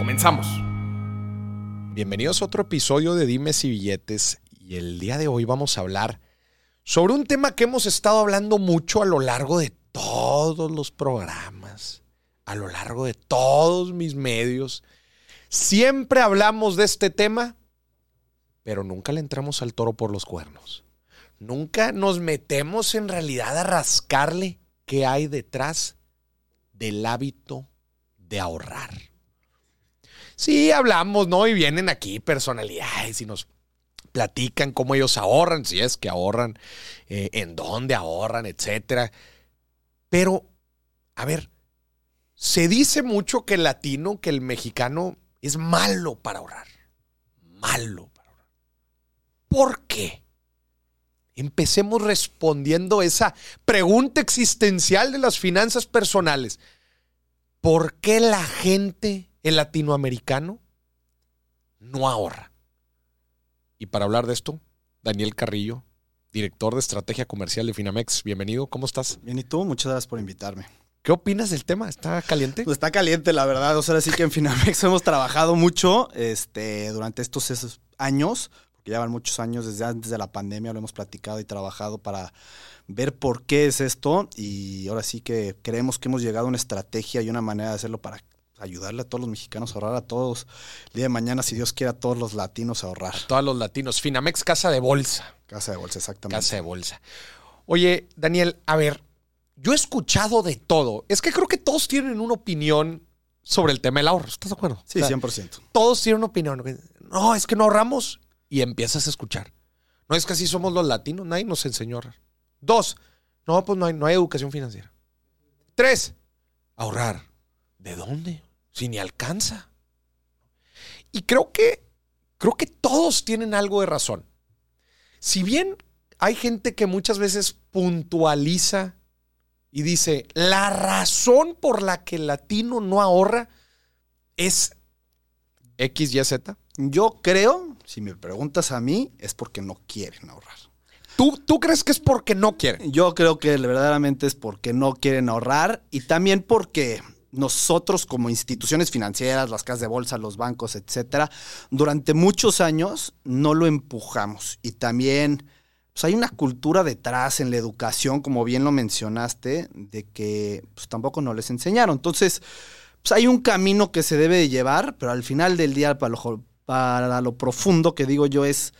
Comenzamos. Bienvenidos a otro episodio de Dimes y Billetes y el día de hoy vamos a hablar sobre un tema que hemos estado hablando mucho a lo largo de todos los programas, a lo largo de todos mis medios. Siempre hablamos de este tema, pero nunca le entramos al toro por los cuernos. Nunca nos metemos en realidad a rascarle qué hay detrás del hábito de ahorrar. Sí, hablamos, ¿no? Y vienen aquí personalidades y nos platican cómo ellos ahorran, si es que ahorran, eh, en dónde ahorran, etcétera. Pero, a ver, se dice mucho que el latino, que el mexicano es malo para ahorrar. Malo para ahorrar. ¿Por qué? Empecemos respondiendo esa pregunta existencial de las finanzas personales. ¿Por qué la gente el latinoamericano no ahorra. Y para hablar de esto, Daniel Carrillo, director de estrategia comercial de Finamex. Bienvenido, ¿cómo estás? Bien, y tú, muchas gracias por invitarme. ¿Qué opinas del tema? ¿Está caliente? Pues está caliente, la verdad. O sea, sí que en Finamex hemos trabajado mucho este, durante estos años, porque llevan muchos años, desde antes de la pandemia lo hemos platicado y trabajado para ver por qué es esto. Y ahora sí que creemos que hemos llegado a una estrategia y una manera de hacerlo para ayudarle a todos los mexicanos a ahorrar, a todos. El día de mañana, si Dios quiere, a todos los latinos a ahorrar. A todos los latinos. Finamex, casa de bolsa. Casa de bolsa, exactamente. Casa de bolsa. Oye, Daniel, a ver, yo he escuchado de todo. Es que creo que todos tienen una opinión sobre el tema del ahorro. ¿Estás de acuerdo? Sí, 100%. Todos tienen una opinión. No, es que no ahorramos. Y empiezas a escuchar. No es que así somos los latinos. Nadie nos enseñó a ahorrar. Dos, no, pues no hay, no hay educación financiera. Tres, ahorrar. ¿De dónde? Si ni alcanza. Y creo que, creo que todos tienen algo de razón. Si bien hay gente que muchas veces puntualiza y dice, la razón por la que el latino no ahorra es X, Y, Z. Yo creo, si me preguntas a mí, es porque no quieren ahorrar. ¿Tú, ¿Tú, crees que es porque no quieren? Yo creo que verdaderamente es porque no quieren ahorrar y también porque nosotros como instituciones financieras, las casas de bolsa, los bancos, etcétera, durante muchos años no lo empujamos. Y también pues, hay una cultura detrás en la educación, como bien lo mencionaste, de que pues, tampoco nos les enseñaron. Entonces, pues, hay un camino que se debe de llevar, pero al final del día, para lo, para lo profundo que digo yo es,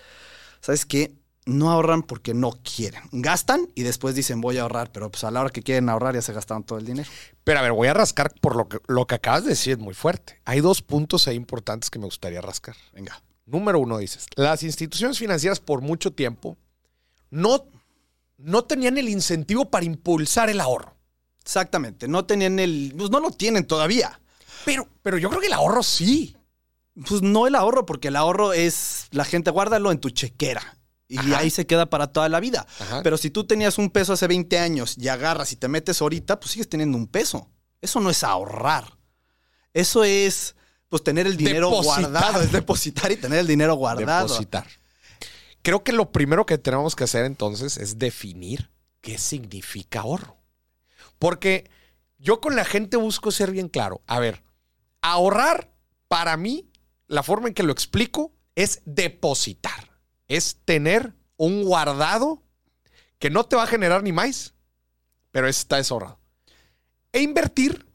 ¿sabes qué? No ahorran porque no quieren. Gastan y después dicen voy a ahorrar, pero pues a la hora que quieren ahorrar ya se gastaron todo el dinero. Pero a ver, voy a rascar por lo que, lo que acabas de decir, es muy fuerte. Hay dos puntos ahí importantes que me gustaría rascar. Venga. Número uno, dices, las instituciones financieras por mucho tiempo no, no tenían el incentivo para impulsar el ahorro. Exactamente, no tenían el, pues no lo tienen todavía. Pero, pero yo creo que el ahorro sí. Pues no el ahorro, porque el ahorro es, la gente guárdalo en tu chequera y ahí se queda para toda la vida. Pero si tú tenías un peso hace 20 años y agarras y te metes ahorita, pues sigues teniendo un peso. Eso no es ahorrar. Eso es pues tener el dinero guardado, es depositar y tener el dinero guardado. Depositar. Creo que lo primero que tenemos que hacer entonces es definir qué significa ahorro. Porque yo con la gente busco ser bien claro. A ver, ahorrar para mí, la forma en que lo explico es depositar es tener un guardado que no te va a generar ni más, pero está deshorrado. E invertir,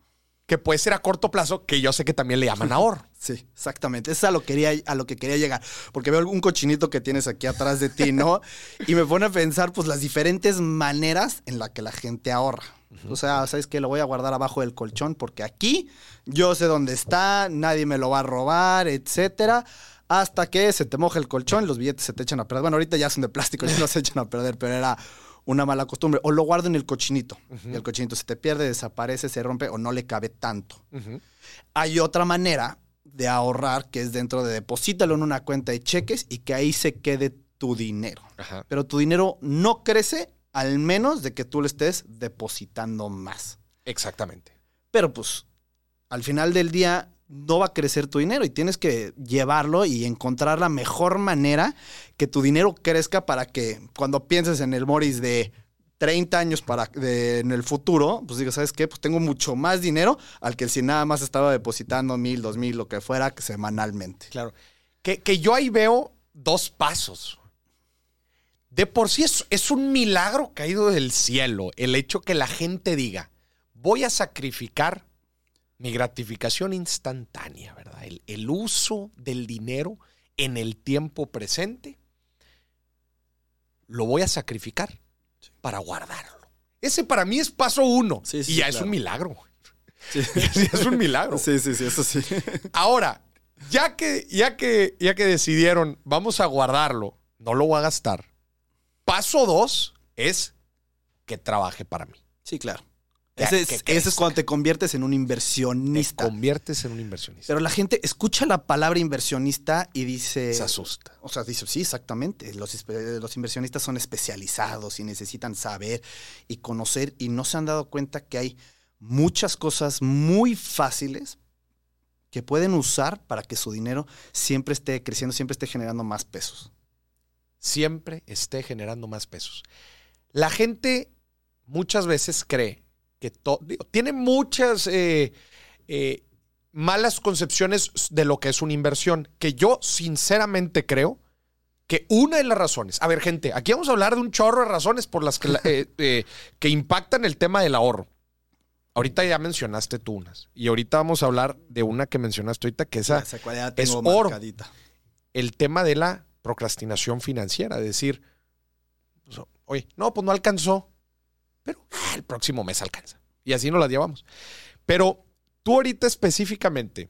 que puede ser a corto plazo, que yo sé que también le llaman ahorro. Sí, exactamente. Eso es a lo, quería, a lo que quería llegar. Porque veo un cochinito que tienes aquí atrás de ti, ¿no? y me pone a pensar, pues, las diferentes maneras en las que la gente ahorra. O sea, ¿sabes qué? Lo voy a guardar abajo del colchón porque aquí yo sé dónde está, nadie me lo va a robar, etcétera hasta que se te moja el colchón, los billetes se te echan a perder. Bueno, ahorita ya son de plástico, ya no se echan a perder, pero era una mala costumbre. O lo guardo en el cochinito. Y el cochinito se te pierde, desaparece, se rompe o no le cabe tanto. Hay otra manera de ahorrar que es dentro de deposítalo en una cuenta de cheques y que ahí se quede tu dinero. Ajá. Pero tu dinero no crece al menos de que tú le estés depositando más. Exactamente. Pero pues al final del día no va a crecer tu dinero y tienes que llevarlo y encontrar la mejor manera que tu dinero crezca para que cuando pienses en el Morris de 30 años para en el futuro, pues digas, ¿sabes qué? Pues tengo mucho más dinero al que si nada más estaba depositando mil, dos mil, lo que fuera, semanalmente. Claro. Que, que yo ahí veo dos pasos. De por sí es, es un milagro caído del cielo el hecho que la gente diga, voy a sacrificar mi gratificación instantánea, ¿verdad? El, el uso del dinero en el tiempo presente, lo voy a sacrificar para guardarlo. Ese para mí es paso uno. Sí, sí, y ya es un milagro. Es un milagro. Sí, sí, sí, eso sí. Ahora, ya que, ya que, ya que decidieron, vamos a guardarlo, no lo voy a gastar. Paso dos es que trabaje para mí. Sí, claro. Ese es, ese cuando te conviertes en un Te inversionista. conviertes en un inversionista. Pero la gente escucha la palabra inversionista y dice... Se asusta. O sea, dice, sí, exactamente. Los, los inversionistas son especializados y necesitan saber y conocer y no se han dado cuenta que hay muchas cosas muy fáciles que pueden usar para que su dinero siempre esté creciendo, siempre esté generando más pesos. Siempre esté generando más pesos. La gente muchas veces cree que to- digo, tiene muchas eh, eh, malas concepciones de lo que es una inversión, que yo sinceramente creo que una de las razones, a ver gente, aquí vamos a hablar de un chorro de razones por las que, la- eh, que impactan el tema del ahorro. Ahorita ya mencionaste tú unas y ahorita vamos a hablar de una que mencionaste ahorita que esa es oro. marcadita. el tema de la procrastinación financiera, es decir, pues, oye, no, pues no alcanzó, pero ah, el próximo mes alcanza. Y así nos las llevamos. Pero tú ahorita específicamente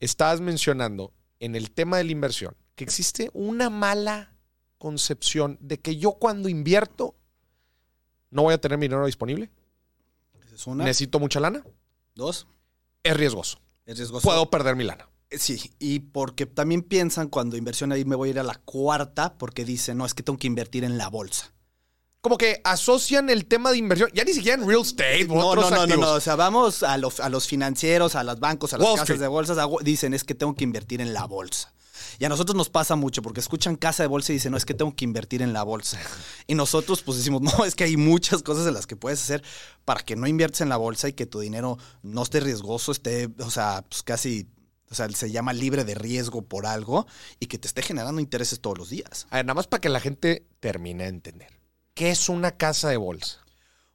estabas mencionando en el tema de la inversión que existe una mala concepción de que yo cuando invierto no voy a tener mi dinero disponible, Esa es una. necesito mucha lana, Dos. es riesgoso, Es riesgoso. puedo perder mi lana. Sí, y porque también piensan cuando inversión ahí me voy a ir a la cuarta porque dicen, no, es que tengo que invertir en la bolsa. Como que asocian el tema de inversión, ya ni siquiera en real estate, No, otros no, no, no, no. O sea, vamos a, los- a los financieros, a los bancos, a las Wall casas Street. de bolsas. a- dicen, es que tengo que invertir en la bolsa. Y a nosotros nos pasa mucho porque escuchan casa de bolsa y dicen, no, es que tengo que invertir en la bolsa. Y nosotros pues decimos, no, es que hay muchas cosas en las que puedes hacer para que no inviertas en la bolsa y que tu dinero no esté riesgoso, esté, o sea, pues casi, o sea, se llama libre de riesgo por algo y que te esté generando intereses todos los días. A ver, nada más para que la gente termine de entender. ¿Qué es una casa de bolsa?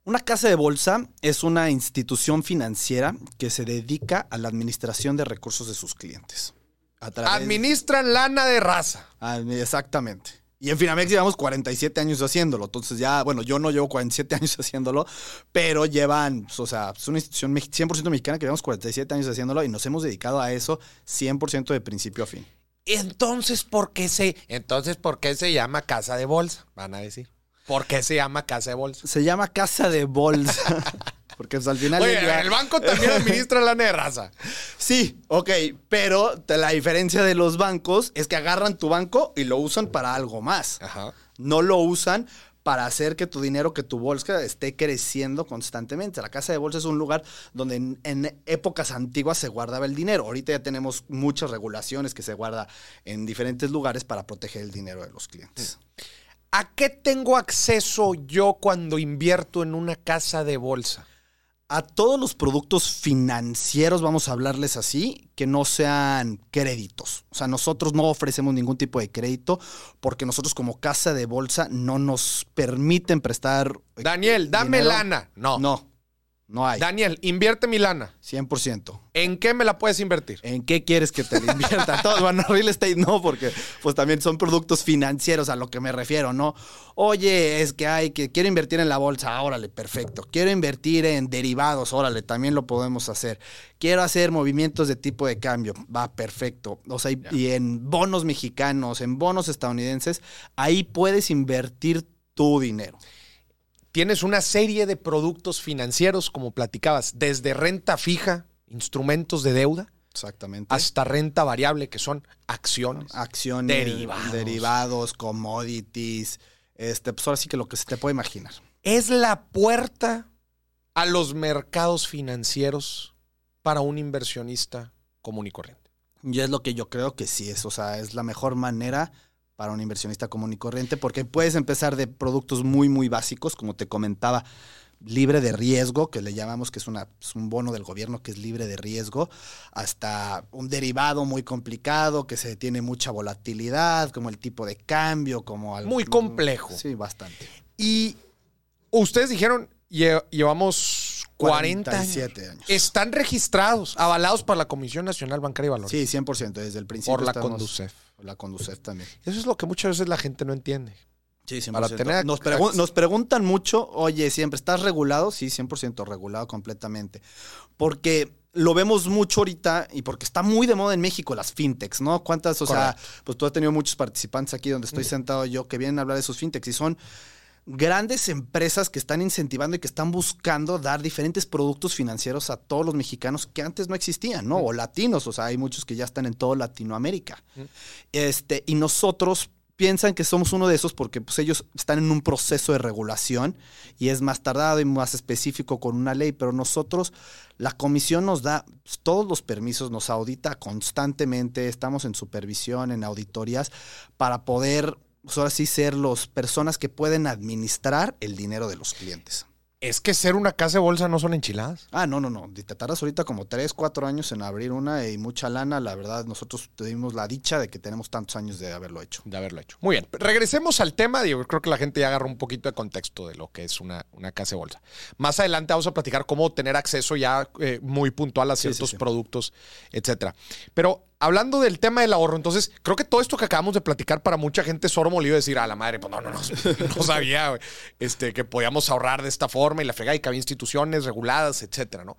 Una casa de bolsa es una institución financiera que se dedica a la administración de recursos de sus clientes. A Administran lana de raza. Ah, Exactamente. Y en Finamex llevamos 47 años haciéndolo. Entonces ya, bueno, yo no llevo 47 años haciéndolo, pero llevan, o sea, es una institución mex- 100% mexicana que llevamos 47 años haciéndolo y nos hemos dedicado a eso 100% de principio a fin. Entonces, ¿por qué se, entonces, ¿por qué se llama casa de bolsa? Van a decir. ¿Por qué se llama casa de bolsa? Se llama casa de bolsa. Porque pues, al final... Oye, el banco también administra lana de raza. Sí, ok, pero la diferencia de los bancos es que agarran tu banco y lo usan para algo más. Ajá. No lo usan para hacer que tu dinero, que tu bolsa esté creciendo constantemente. La casa de bolsa es un lugar donde en, en épocas antiguas se guardaba el dinero. Ahorita ya tenemos muchas regulaciones que se guarda en diferentes lugares para proteger el dinero de los clientes. ¿A qué tengo acceso yo cuando invierto en una casa de bolsa? A todos los productos financieros, vamos a hablarles así, que no sean créditos. O sea, nosotros no ofrecemos ningún tipo de crédito porque nosotros como casa de bolsa no nos permiten prestar... eh, Daniel, dame dinero. lana. No. No, no hay. Daniel, invierte mi lana. 100%. ¿En qué me la puedes invertir? ¿En qué quieres que te la invierta? Todo, bueno, real estate no, porque pues también son productos financieros a lo que me refiero, ¿no? Oye, es que hay que, quiero invertir en la bolsa, órale, perfecto. Quiero invertir en derivados, órale, también lo podemos hacer. Quiero hacer movimientos de tipo de cambio, va, perfecto. O sea, y, y en bonos mexicanos, en bonos estadounidenses, ahí puedes invertir tu dinero. Tienes una serie de productos financieros, como platicabas, desde renta fija, instrumentos de deuda, Exactamente. hasta renta variable, que son acciones. Acciones, Derivados. derivados, commodities. Este, pues ahora sí que lo que se te puede imaginar. Es la puerta a los mercados financieros para un inversionista común y corriente. Y es lo que yo creo que sí es. O sea, es la mejor manera para un inversionista común y corriente, porque puedes empezar de productos muy, muy básicos, como te comentaba, libre de riesgo, que le llamamos que es, una, es un bono del gobierno que es libre de riesgo, hasta un derivado muy complicado, que se tiene mucha volatilidad, como el tipo de cambio, como algo. Muy complejo. Sí, bastante. Y ustedes dijeron, lle- llevamos 40 años. 47 años. Están registrados, avalados por la Comisión Nacional Bancaria y Valores. Sí, 100%, desde el principio. por la estamos- Conducef. La Conducef también. Eso es lo que muchas veces la gente no entiende. Sí, 100%. Para tener- nos, pregu- nos preguntan mucho, oye, siempre, ¿estás regulado? Sí, 100% regulado completamente. Porque lo vemos mucho ahorita y porque está muy de moda en México las fintechs, ¿no? ¿Cuántas? O sea, pues tú has tenido muchos participantes aquí donde estoy sentado yo que vienen a hablar de esos fintechs y son grandes empresas que están incentivando y que están buscando dar diferentes productos financieros a todos los mexicanos que antes no existían, ¿no? O latinos, o sea, hay muchos que ya están en toda Latinoamérica. Este, y nosotros piensan que somos uno de esos porque pues, ellos están en un proceso de regulación y es más tardado y más específico con una ley, pero nosotros, la comisión nos da pues, todos los permisos, nos audita constantemente, estamos en supervisión, en auditorías, para poder, pues, ahora sí, ser las personas que pueden administrar el dinero de los clientes. Es que ser una casa de bolsa no son enchiladas. Ah, no, no, no. Te tardas ahorita como 3, 4 años en abrir una y mucha lana. La verdad, nosotros tuvimos la dicha de que tenemos tantos años de haberlo hecho. de haberlo hecho. Muy bien, regresemos al tema. Digo, creo que la gente ya agarró un poquito de contexto de lo que es una, una casa de bolsa. Más adelante vamos a platicar cómo tener acceso ya eh, muy puntual a Sí, sí, ciertos sí. productos, etcétera. Pero hablando del tema del ahorro, entonces creo que todo esto que acabamos de platicar para mucha gente es oro molido decir, a la madre, pues no, no, no, no sabía este, que podíamos ahorrar de esta forma y la fregada y que había instituciones reguladas, etcétera, ¿no?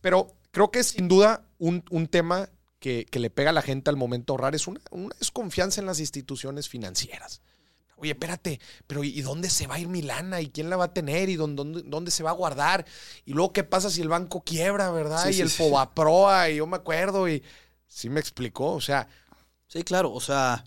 Pero creo que sin duda un, un tema que, que le pega a la gente al momento de ahorrar es una, una desconfianza en las instituciones financieras. Oye, espérate, pero ¿y dónde se va a ir mi lana? ¿Y quién la va a tener? ¿Y dónde, dónde, dónde se va a guardar? Y luego, ¿qué pasa si el banco quiebra, verdad? Sí, y sí, el sí. Fobaproa, y yo me acuerdo, y sí me explicó, o sea, Sí, claro, o sea,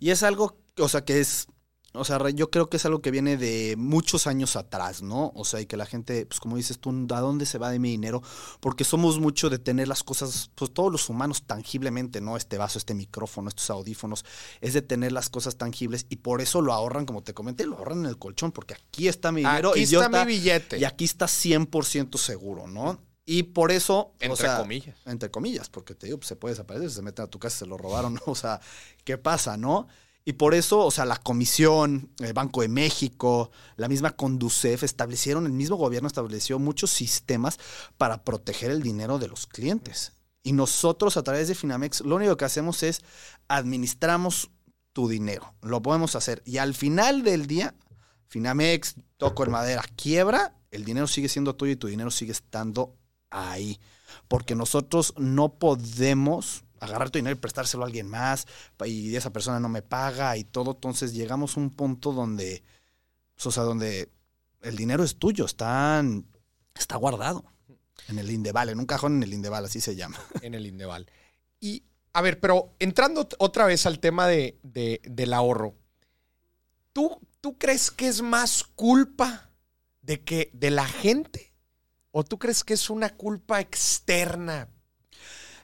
y es algo, o sea, que es, o sea, yo creo que es algo que viene de muchos años atrás, ¿no? O sea, y que la gente, pues como dices tú, ¿a dónde se va de mi dinero? Porque somos mucho de tener las cosas, pues todos los humanos tangiblemente, ¿no? Este vaso, este micrófono, estos audífonos, es de tener las cosas tangibles y por eso lo ahorran, como te comenté, lo ahorran en el colchón, porque aquí está mi dinero aquí y yo está mi billete. y aquí está 100% seguro, ¿no? Y por eso, Entre o sea, comillas. entre comillas, porque te digo, pues, se puede desaparecer, se meten a tu casa, se lo robaron, ¿no? o sea, ¿qué pasa, no? Y por eso, o sea, la Comisión, el Banco de México, la misma Conducef establecieron, el mismo gobierno estableció muchos sistemas para proteger el dinero de los clientes. Y nosotros a través de Finamex lo único que hacemos es administramos tu dinero. Lo podemos hacer. Y al final del día, Finamex, toco en madera, quiebra, el dinero sigue siendo tuyo y tu dinero sigue estando ahí. Porque nosotros no podemos agarrar tu dinero y prestárselo a alguien más y esa persona no me paga y todo. Entonces llegamos a un punto donde, pues, o sea, donde el dinero es tuyo, está, está guardado en el Indeval, en un cajón en el Indeval, así se llama. en el Indeval. Y, a ver, pero entrando otra vez al tema de- del ahorro, ¿tú, ¿tú crees que es más culpa de que de la gente? ¿O tú crees que es una culpa externa?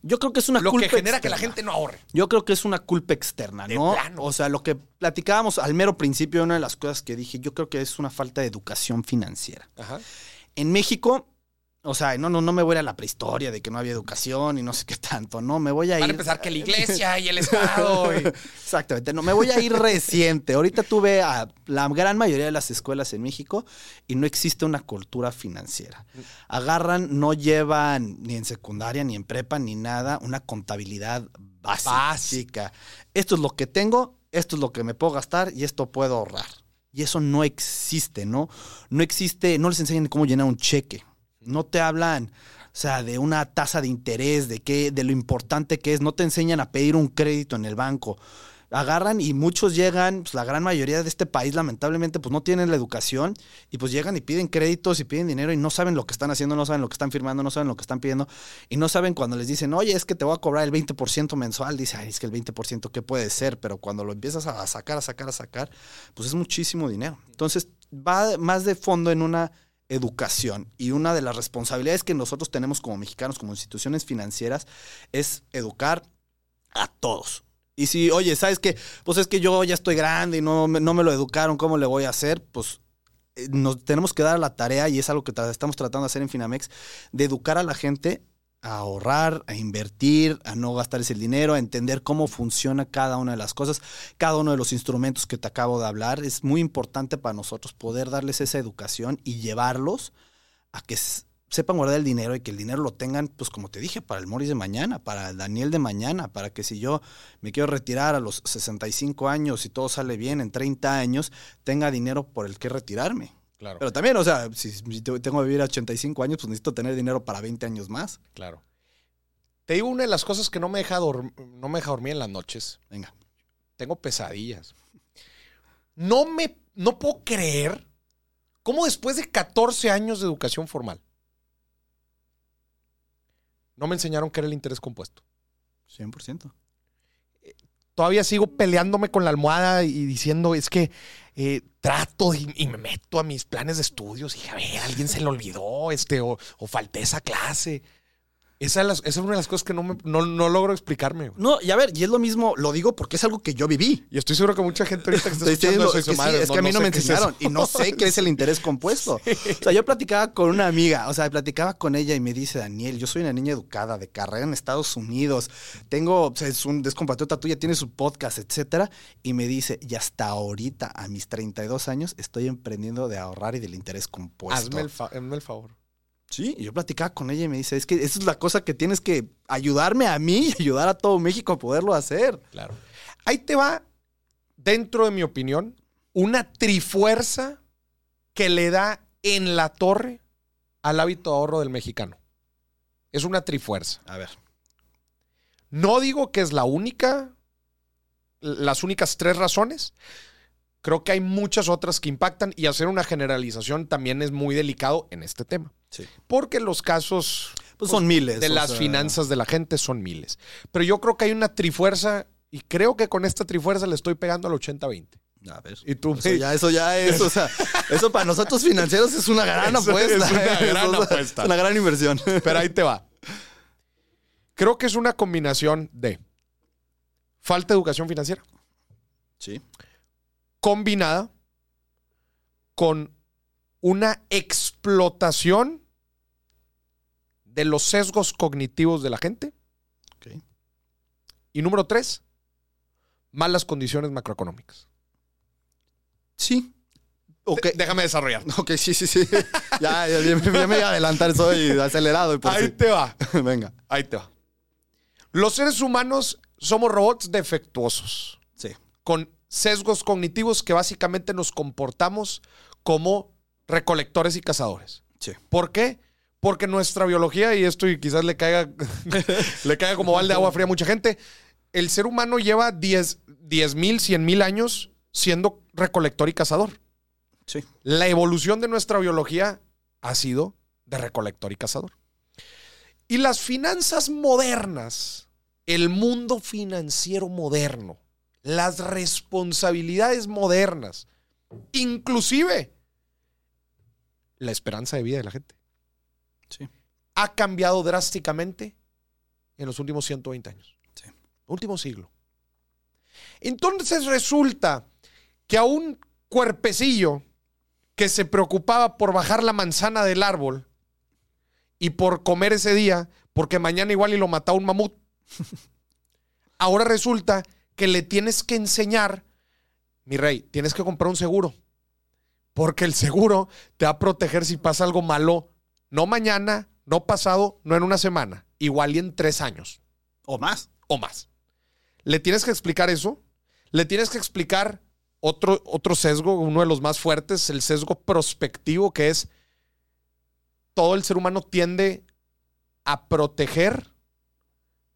Yo creo que es una lo culpa que genera que la gente no ahorre. Yo creo que es una culpa externa, De ¿no? plano. O sea, lo que platicábamos al mero principio, una de las cosas que dije, yo creo que es una falta de educación financiera. Ajá. En México, o sea, no, no, no me voy a la prehistoria de que no había educación y no sé qué tanto, no, me voy a Van a ir. empezar que la iglesia y el Estado. y- Exactamente, no, me voy a ir reciente. Ahorita tuve a la gran mayoría de las escuelas en México y no existe una cultura financiera. Agarran, no llevan ni en secundaria, ni en prepa, ni nada, una contabilidad básica. Básica. Esto es lo que tengo, esto es lo que me puedo gastar y esto puedo ahorrar. Y eso no existe, ¿no? No existe, no les enseñan cómo llenar un cheque. No te hablan, o sea, de una tasa de interés, de qué, de lo importante que es. No te enseñan a pedir un crédito en el banco. agarran y muchos llegan, pues la gran mayoría de este país lamentablemente pues no tienen la educación y pues llegan y piden créditos y piden dinero y no saben lo que están haciendo, no saben lo que están firmando, no saben lo que están pidiendo y no saben cuando les dicen, oye, es que te voy a cobrar el 20% mensual, dice, ay, es que el 20% qué puede ser, pero cuando lo empiezas a sacar, a sacar, a sacar, pues es muchísimo dinero. Entonces va más de fondo en una educación y una de las responsabilidades que nosotros tenemos como mexicanos, como instituciones financieras, es educar a todos. Y si, oye, ¿sabes qué? Pues es que yo ya estoy grande y no, no me lo educaron, ¿cómo le voy a hacer? Pues eh, nos tenemos que dar a la tarea, y es algo que estamos tratando de hacer en Finamex, de educar a la gente a ahorrar, a invertir, a no gastar ese dinero, a entender cómo funciona cada una de las cosas, cada uno de los instrumentos que te acabo de hablar. Es muy importante para nosotros poder darles esa educación y llevarlos a que sepan guardar el dinero y que el dinero lo tengan, pues como te dije, para el Morris de mañana, para el Daniel de mañana, para que si yo me quiero retirar a los 65 años y todo sale bien en 30 años, tenga dinero por el que retirarme. Claro, Pero también, o sea, si, si te- tengo que vivir a 85 años, pues necesito tener dinero para 20 años más. claro. Te digo una de las cosas que no me deja, no me deja dormir en las noches. Venga. Tengo pesadillas. No me, no puedo creer cómo después de 14 años de educación formal, no me enseñaron qué era el interés compuesto. 100%. Todavía sigo peleándome con la almohada y diciendo, es que eh, trato y, me meto a mis planes de estudios y a ver, alguien se le olvidó, este, o, o falté esa clase. Esa es, las- esa es una de las cosas que no, me- no, no logro explicarme. güey. No, y a ver, y es lo mismo, lo digo porque es algo que yo viví. Y estoy seguro que mucha gente ahorita que está escuchando es que, sí, "Madre, es que a mí no, me es enseñaron eso". y no sé qué es el interés compuesto. O sea, yo platicaba con una amiga, o sea, platicaba con ella y me dice, Daniel, yo soy una niña educada de carrera en Estados Unidos, tengo, o sea, es un descompatriota tuya, tiene su podcast, etcétera, y me dice, y hasta ahorita, a mis 32 años, estoy emprendiendo de ahorrar y del interés compuesto. Hazme el, fa- hazme el favor. Sí, y yo platicaba con ella y me dice, es que esa es la cosa que tienes que ayudarme a mí y ayudar a todo México a poderlo hacer. Claro. Ahí te va, dentro de mi opinión, una trifuerza que le da en la torre al hábito de ahorro del mexicano. Es una trifuerza. A ver. No digo que es la única, las únicas tres razones. Creo que hay muchas otras que impactan y hacer una generalización también es muy delicado en este tema. Sí. Porque los casos Pues son miles. de las sea, finanzas de la gente son miles. Pero yo creo que hay una trifuerza y creo que con esta trifuerza le estoy pegando al 80-20. A ver. Y tú Eso ya, eso ya es, o sea, eso para nosotros financieros es una gran Eso apuesta. es una ¿eh? gran Eso apuesta. Es una gran inversión. Pero ahí te va. Creo que es una combinación de falta de educación financiera Sí. combinada con una explotación de los sesgos cognitivos de la gente. Y número tres, malas condiciones macroeconómicas. Sí. Ok. D- Déjame desarrollar. Ok, sí, sí, sí. Ya, ya, ya me ya me iba a adelantar, soy acelerado. Y por Ahí sí. te va. Venga. Ahí te va. Los seres humanos somos robots defectuosos, Sí. con sesgos cognitivos que básicamente nos comportamos como recolectores y cazadores. Sí. ¿Por qué? Porque nuestra biología, y esto y quizás le caiga, le caiga como balde de agua fría a mucha gente, el ser humano lleva 10 mil, 100 mil años siendo recolector y cazador. Sí. La evolución de nuestra biología ha sido de recolector y cazador. Y las finanzas modernas, el mundo financiero moderno, las responsabilidades modernas, inclusive la esperanza de vida de la gente, Sí. ha cambiado drásticamente en los últimos 120 años. Sí. Último siglo. Entonces resulta que a un cuerpecillo que se preocupaba por bajar la manzana del árbol y por comer ese día, porque mañana igual y lo mataba un mamut, ahora resulta que le tienes que enseñar, mi rey, tienes que comprar un seguro, porque el seguro te va a proteger si pasa algo malo, no mañana, no pasado, no en una semana, igual y en tres años O más. o más. Le tienes que explicar eso. Le tienes que explicar otro, otro sesgo, uno de los más fuertes, el sesgo prospectivo, que es todo el ser humano tiende a proteger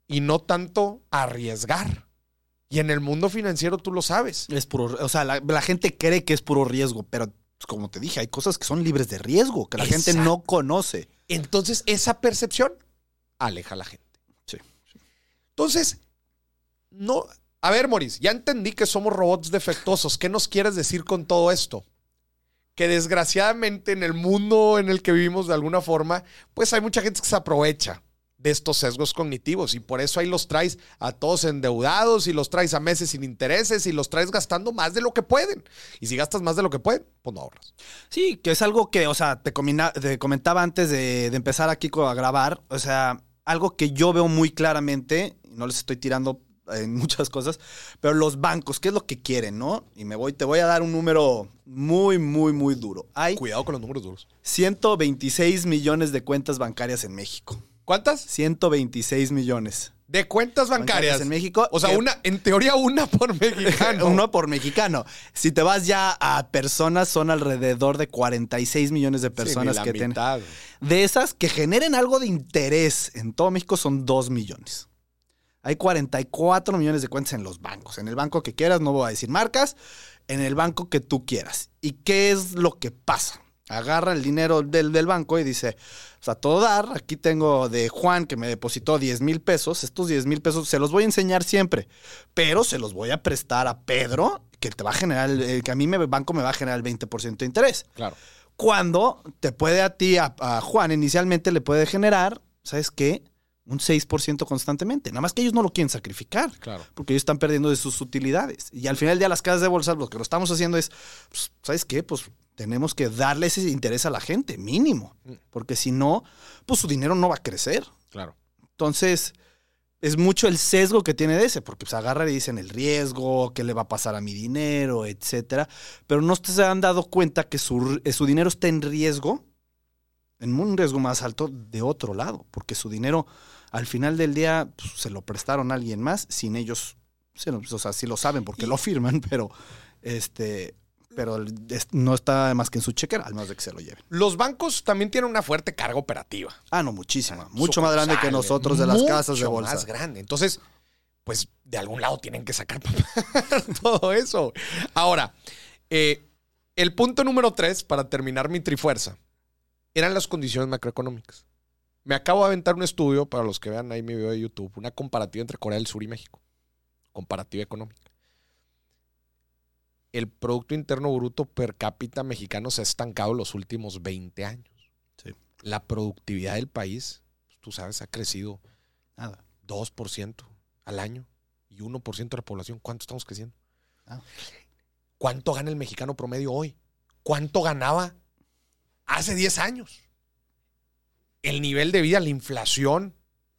y no tanto a arriesgar. Y en el mundo financiero tú lo sabes. Es puro, o sea, la, la gente cree que es puro riesgo, pero pues, como te dije, hay cosas que son libres de riesgo, que la gente no conoce. Entonces, esa percepción aleja a la gente. Sí. Entonces, no. A ver, Moris, ya entendí que somos robots defectuosos. ¿Qué nos quieres decir con todo esto? Que desgraciadamente en el mundo en el que vivimos de alguna forma, pues hay mucha gente que se aprovecha de estos sesgos cognitivos y por eso ahí los traes a todos endeudados y los traes a meses sin intereses y los traes gastando más de lo que pueden. Y si gastas más de lo que pueden, pues no ahorras. Sí, que es algo que, o sea, te, comina- te comentaba antes de, de empezar aquí a grabar, o sea, algo que yo veo muy claramente, no les estoy tirando en muchas cosas, pero los bancos, ¿qué es lo que quieren, no? Y me voy, te voy a dar un número muy, muy, muy duro. Hay Cuidado con los números duros. 126 millones de cuentas bancarias en México. ¿Cuántas? 126 millones. De cuentas bancarias. en México. O sea, que- una, en teoría, una por mexicano. Uno por mexicano. Si te vas ya a personas, son alrededor de 46 millones de personas Sí, que tienen. De esas que generen algo de interés en todo México son 2 millones. Hay 44 millones de cuentas en los bancos. En el banco que quieras, no voy a decir marcas, en el banco que tú quieras. ¿Y qué es lo que pasa? Agarra el dinero del, del banco y dice, o sea, todo dar, aquí tengo de Juan que me depositó 10 mil pesos, estos 10 mil pesos se los voy a enseñar siempre, pero se los voy a prestar a Pedro, que te va a generar, el- que a mí me, el banco me va a generar el 20% de interés Claro. cuando te puede a ti, a, a Juan, inicialmente le puede generar, ¿sabes qué? Un 6% constantemente. Nada más que ellos no lo quieren sacrificar. Claro. Porque ellos están perdiendo de sus utilidades. Y al final del día, las casas de bolsa, lo que lo estamos haciendo es, pues, ¿sabes qué? Pues tenemos que darle ese interés a la gente, mínimo. Porque si no, pues su dinero no va a crecer. Claro. Entonces, es mucho el sesgo que tiene de ese, porque se agarra y dicen el riesgo, qué le va a pasar a mi dinero, etcétera. Pero no se han dado cuenta que su, su dinero está en riesgo, en un riesgo más alto de otro lado, porque su dinero al final del día pues, se lo prestaron a alguien más sin ellos, o sea, sí lo saben porque Y- lo firman, pero este, pero no está más que en su chequera, al menos de que se lo lleven. Los bancos también tienen una fuerte carga operativa. Ah, no, muchísima, mucho más grande que nosotros de las casas de bolsa. más grande. Entonces, pues de algún lado tienen que sacar todo eso. Ahora, eh, el punto número tres, para terminar mi trifuerza, eran las condiciones macroeconómicas. Me acabo de aventar un estudio, para los que vean ahí mi video de YouTube, una comparativa entre Corea del Sur y México. Comparativa económica. El Producto Interno Bruto per cápita mexicano se ha estancado los últimos 20 años. Sí. La productividad del país, tú sabes, ha crecido Nada. 2% al año y 1% de la población. ¿Cuánto estamos creciendo? Ah. ¿Cuánto gana el mexicano promedio hoy? ¿Cuánto ganaba hace 10 años? El nivel de vida, la inflación.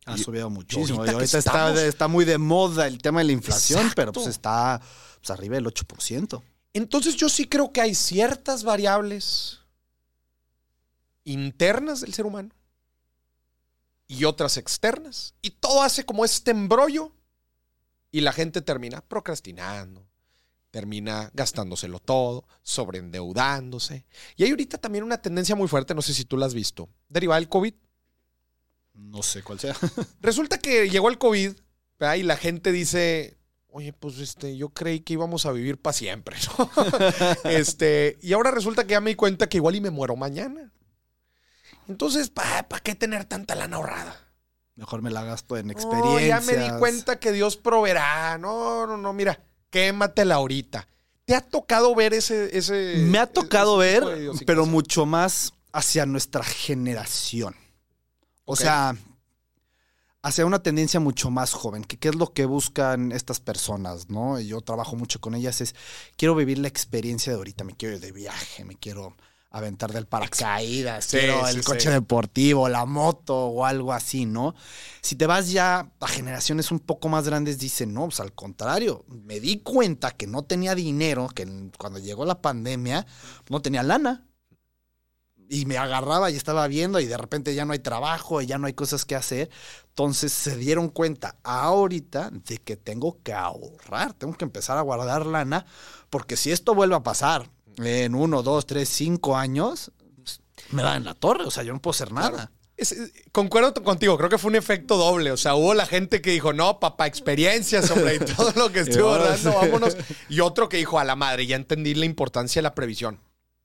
Ha subido muchísimo. ahorita Y está, muy de moda el tema de la inflación, Exacto. pero pues está pues, arriba del 8%. Entonces yo sí creo que hay ciertas variables internas del ser humano y otras externas. Y todo hace como este embrollo y la gente termina procrastinando, termina gastándoselo todo, sobreendeudándose. Y hay ahorita también una tendencia muy fuerte, no sé si tú la has visto, derivada del COVID. No sé cuál sea. Resulta que llegó el COVID ¿verdad? y la gente dice, oye, pues este, yo creí que íbamos a vivir para siempre, ¿no? este, y ahora resulta que ya me di cuenta que igual y me muero mañana. Entonces, ¿para qué tener tanta lana ahorrada? Mejor me la gasto en experiencias. ya me di cuenta que Dios proveerá. No, no, no, mira, quématela ahorita. ¿Te ha tocado ver ese... ese Me ha tocado ese ver, pero mucho más hacia nuestra generación. O sea, hacia una tendencia mucho más joven, que qué es lo que buscan estas personas, ¿no? Y yo trabajo mucho con ellas, es, quiero vivir la experiencia de ahorita, me quiero ir de viaje, me quiero aventar del paracaídas, Sí, quiero sí, el sí. coche deportivo, la moto o algo así, ¿no? Si te vas ya a generaciones un poco más grandes, dicen, no, pues al contrario, me di cuenta que no tenía dinero, que cuando llegó la pandemia no tenía lana. Y me agarraba y estaba viendo y de repente ya no hay trabajo y ya no hay cosas que hacer. Entonces se dieron cuenta ahorita de que tengo que ahorrar, tengo que empezar a guardar lana, porque si esto vuelve a pasar en uno, dos, tres, cinco años, pues, me da en la torre, o sea, yo no puedo hacer nada. Es- es- concuerdo contigo, creo que fue un efecto doble. O sea, hubo la gente que dijo, no, papá, experiencias, hombre, y todo lo que estuvo dando, vámonos. Y otro que dijo, a la madre, ya entendí la importancia de la previsión.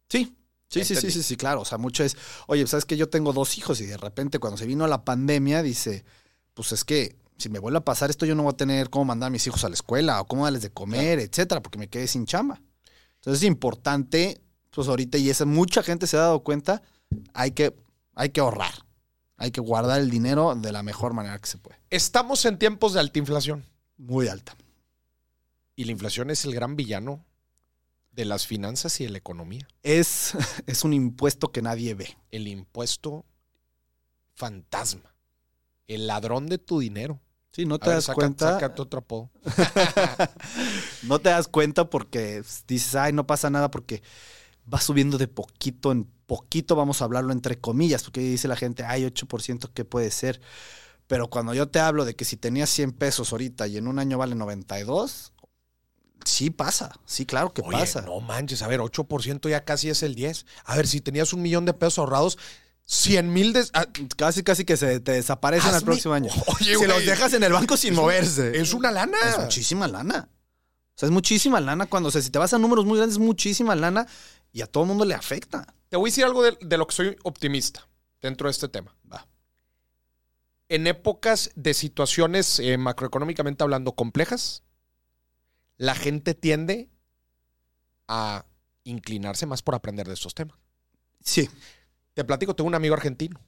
Sí. Sí, sí, sí, Entendí. sí, sí, claro. O sea, mucho es, oye, sabes que yo tengo dos hijos y de repente cuando se vino la pandemia dice, pues es que si me vuelve a pasar esto yo no voy a tener cómo mandar a mis hijos a la escuela o cómo darles de comer, etcétera, porque me quedé sin chamba. Entonces es importante, pues ahorita, y esa mucha gente se ha dado cuenta, hay que, hay que ahorrar. Hay que guardar el dinero de la mejor manera que se puede. Estamos en tiempos de alta inflación. Muy alta. Y la inflación es el gran villano de las finanzas y de la economía. Es, es un impuesto que nadie ve. El impuesto fantasma. El ladrón de tu dinero. Sí, no A te ver, das saca- cuenta. sácate otro apodo. No te das cuenta porque dices, ay, no pasa nada porque va subiendo de poquito en poquito, vamos a hablarlo entre comillas, porque dice la gente, ay, 8%, ¿qué puede ser? Pero cuando yo te hablo de que si tenías 100 pesos ahorita y en un año vale 92, sí pasa, sí, claro que Oye, pasa. no manches, a ver, 8% ya casi es el 10. A ver, si tenías un millón de pesos ahorrados, 100 mil ah, Casi, casi que se te desaparecen al Hazme- próximo año. Oye, si los dejas en el banco sin moverse. es una lana. Es muchísima lana. O sea, es muchísima lana cuando, o sea, si te vas a números muy grandes, es muchísima lana y a todo el mundo le afecta. Te voy a decir algo de, de lo que soy optimista dentro de este tema. Va. En épocas de situaciones eh, macroeconómicamente hablando complejas, la gente tiende a inclinarse más por aprender de estos temas. Sí. Te platico, tengo un amigo argentino.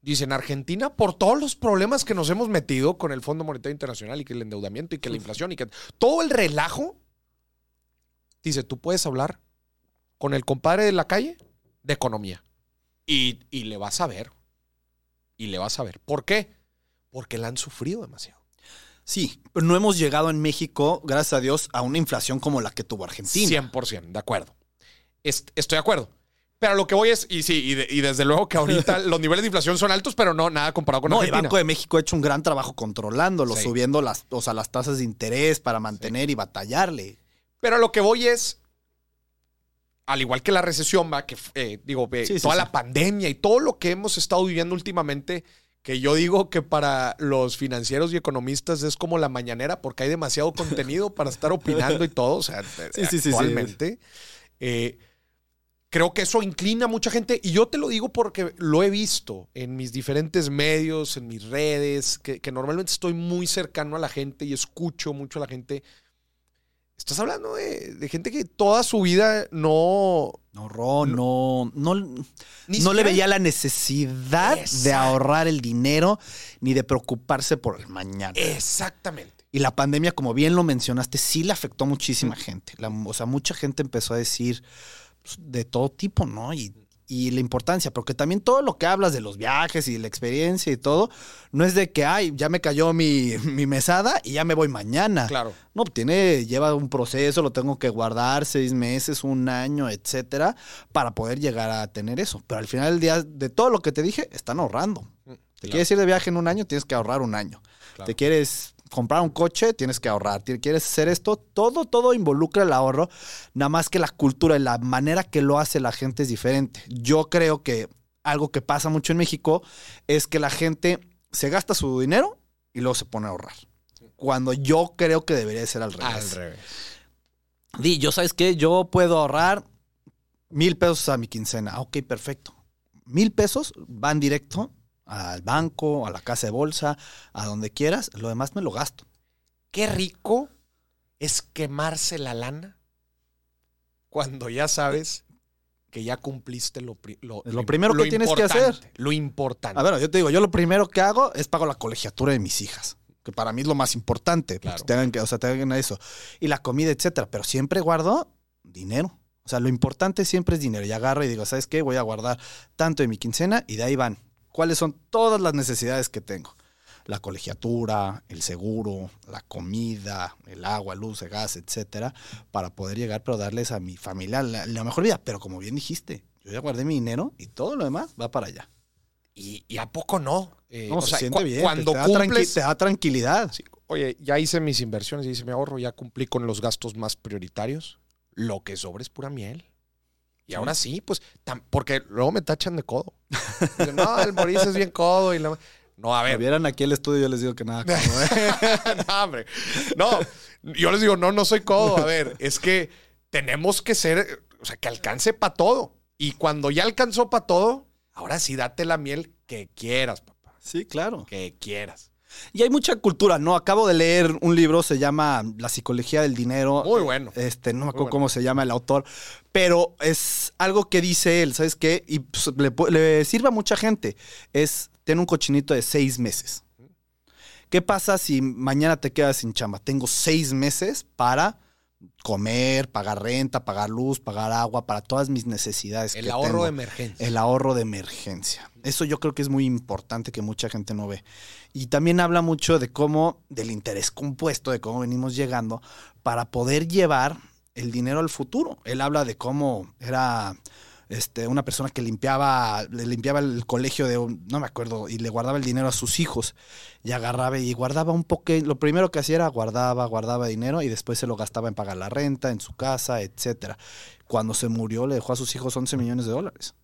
Dice, en Argentina, por todos los problemas que nos hemos metido con el Fondo Monetario Internacional y que el endeudamiento y que la inflación y que todo el relajo, dice, tú puedes hablar con el compadre de la calle de economía. Y, y le vas a ver. Y le vas a ver. ¿Por qué? Porque la han sufrido demasiado. Sí, pero no hemos llegado en México, gracias a Dios, a una inflación como la que tuvo Argentina. 100%, de acuerdo. Est- estoy de acuerdo. Pero lo que voy es, y sí, y, de- y desde luego que ahorita los niveles de inflación son altos, pero no nada comparado con No, el Argentina. Banco de México ha hecho un gran trabajo controlándolo, Sí. subiendo las, o sea, las tasas de interés para mantener y batallarle. Pero a lo que voy es, al igual que la recesión, va, que eh, digo, eh, Sí, toda la pandemia y todo lo que hemos estado viviendo últimamente, que yo digo que para los financieros y economistas es como la mañanera, porque hay demasiado contenido para estar opinando y todo, o sea, Sí, sí, sí, sí. actualmente. Eh, creo que eso inclina a mucha gente y yo te lo digo porque lo he visto en mis diferentes medios, en mis redes, que, que normalmente estoy muy cercano a la gente y escucho mucho a la gente. Estás hablando de, de gente que toda su vida no... No, Ro, no, no, Ni no le veía la necesidad de ahorrar el dinero ni de preocuparse por el mañana. Exactamente. Y la pandemia, como bien lo mencionaste, sí le afectó a muchísima gente. La- o sea, mucha gente empezó a decir pues, de todo tipo, ¿no? Y, y la importancia, porque también todo lo que hablas de los viajes y la experiencia y todo, no es de que, ay, ya me cayó mi, mi mesada y ya me voy mañana. Claro. No, tiene, lleva un proceso, lo tengo que guardar seis meses, un año, etcétera, para poder llegar a tener eso. Pero al final del día, de todo lo que te dije, están ahorrando. Te Claro. quieres ir de viaje en un año, tienes que ahorrar un año. Claro. Te quieres comprar un coche, tienes que ahorrar. Quieres hacer esto, todo, todo involucra el ahorro. Nada más que la cultura y la manera que lo hace la gente es diferente. Yo creo que algo que pasa mucho en México es que la gente se gasta su dinero y luego se pone a ahorrar. Cuando yo creo que debería ser al revés. Al revés. Di, yo sabes qué, yo puedo ahorrar mil pesos a mi quincena. Ok, perfecto. Mil pesos van directo al banco, a la casa de bolsa, a donde quieras. Lo demás me lo gasto. Qué rico es quemarse la lana cuando ya sabes que ya cumpliste lo, lo, Lo primero que tienes que hacer. Lo importante. A ver, yo te digo, yo lo primero que hago es pago la colegiatura de mis hijas. Que para mí es lo más importante. Claro. Pues tengan que, o sea, tengan eso. Y la comida, etcétera. Pero siempre guardo dinero. O sea, lo importante siempre es dinero. Y agarro y digo, ¿sabes qué? Voy a guardar tanto de mi quincena y de ahí van. ¿Cuáles son todas las necesidades que tengo? La colegiatura, el seguro, la comida, el agua, luz, el gas, etcétera, para poder llegar, pero darles a mi familia la, la mejor vida. Pero como bien dijiste, yo ya guardé mi dinero y todo lo demás va para allá. Y, y a poco no. Eh, No, o se sea, siente cu- bien. Cuando te, da tranqui- cumples. te da tranquilidad. Sí, Oye, ya hice mis inversiones, ya hice mi ahorro, ya cumplí con los gastos más prioritarios. Lo que sobra es pura miel. Y ahora sí, pues, tam- porque luego me tachan de codo. Dicen, no, el Mauricio es bien codo. Y la... No, a Si ver. vieran aquí el estudio, yo les digo que nada. como, ¿eh? no, hombre. No, yo les digo, no, no soy codo. A ver, es que tenemos que ser, o sea, que alcance para todo. Y cuando ya alcanzó para todo, ahora sí date la miel que quieras, papá. Sí, claro. Que quieras. Y hay mucha cultura, ¿no? Acabo de leer un libro, se llama La psicología del dinero. Muy bueno. Este, no me acuerdo bueno. cómo se llama el autor, pero es algo que dice él, ¿sabes qué? Y pues, le, le sirve a mucha gente. Es tener un cochinito de seis meses. ¿Qué pasa si mañana te quedas sin chamba? Tengo seis meses para comer, pagar renta, pagar luz, pagar agua, para todas mis necesidades. El que ahorro tengo. de emergencia. El ahorro de emergencia. Eso yo creo que es muy importante que mucha gente no ve. Y también habla mucho de cómo, del interés compuesto, de cómo venimos llegando para poder llevar el dinero al futuro. Él habla de cómo era este, una persona que limpiaba, le limpiaba el colegio de un, no me acuerdo, y le guardaba el dinero a sus hijos. Y agarraba y guardaba un poco. Lo primero que hacía era guardaba, guardaba dinero y después se lo gastaba en pagar la renta, en su casa, etcétera. Cuando se murió, le dejó a sus hijos 11 millones de dólares.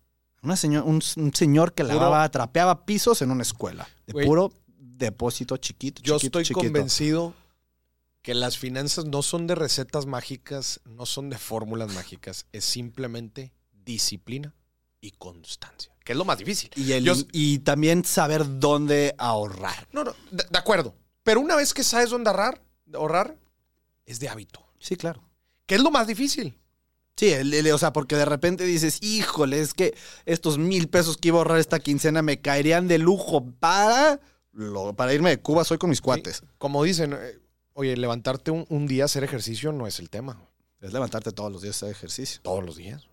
Una señor, un, un señor que lavaba, trapeaba pisos en una escuela. De puro depósito chiquito, Yo chiquito, estoy chiquito. convencido que las finanzas no son de recetas mágicas, no son de fórmulas mágicas, es simplemente disciplina y constancia, que es lo más difícil. Y, el- Yo- y también saber dónde ahorrar. No, no, de, de acuerdo. Pero una vez que sabes dónde ahorrar, ahorrar, es de hábito. Sí, claro. Que es lo más difícil. Sí, el- el- o sea, porque de repente dices, híjole, es que estos mil pesos que iba a ahorrar esta quincena me caerían de lujo para, lo- para irme de Cuba, soy con mis cuates. Sí. Como dicen, eh, oye, levantarte un, un día a hacer ejercicio no es el tema. Es levantarte todos los días a hacer ejercicio. Todos los días.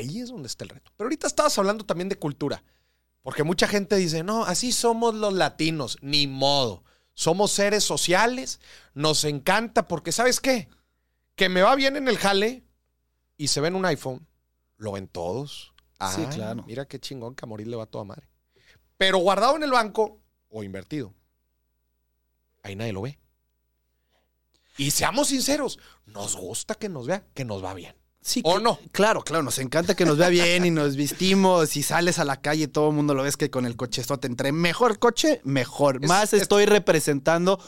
Ahí es donde está el reto. Pero ahorita estabas hablando también de cultura. Porque mucha gente dice, no, así somos los latinos. Ni modo. Somos seres sociales. Nos encanta porque, ¿sabes qué? Que me va bien en el jale y se ve en un iPhone. Lo ven todos. Sí, claro. Mira qué chingón que a morir le va a toda madre. Pero guardado en el banco o invertido, ahí nadie lo ve. Y seamos sinceros, nos gusta que nos vea, que nos va bien. Sí, ¿O no? Claro, claro, nos encanta que nos vea bien y nos vestimos y sales a la calle y todo el mundo lo ves que con el cochezote, entre mejor coche, mejor. Es- Más es- estoy representando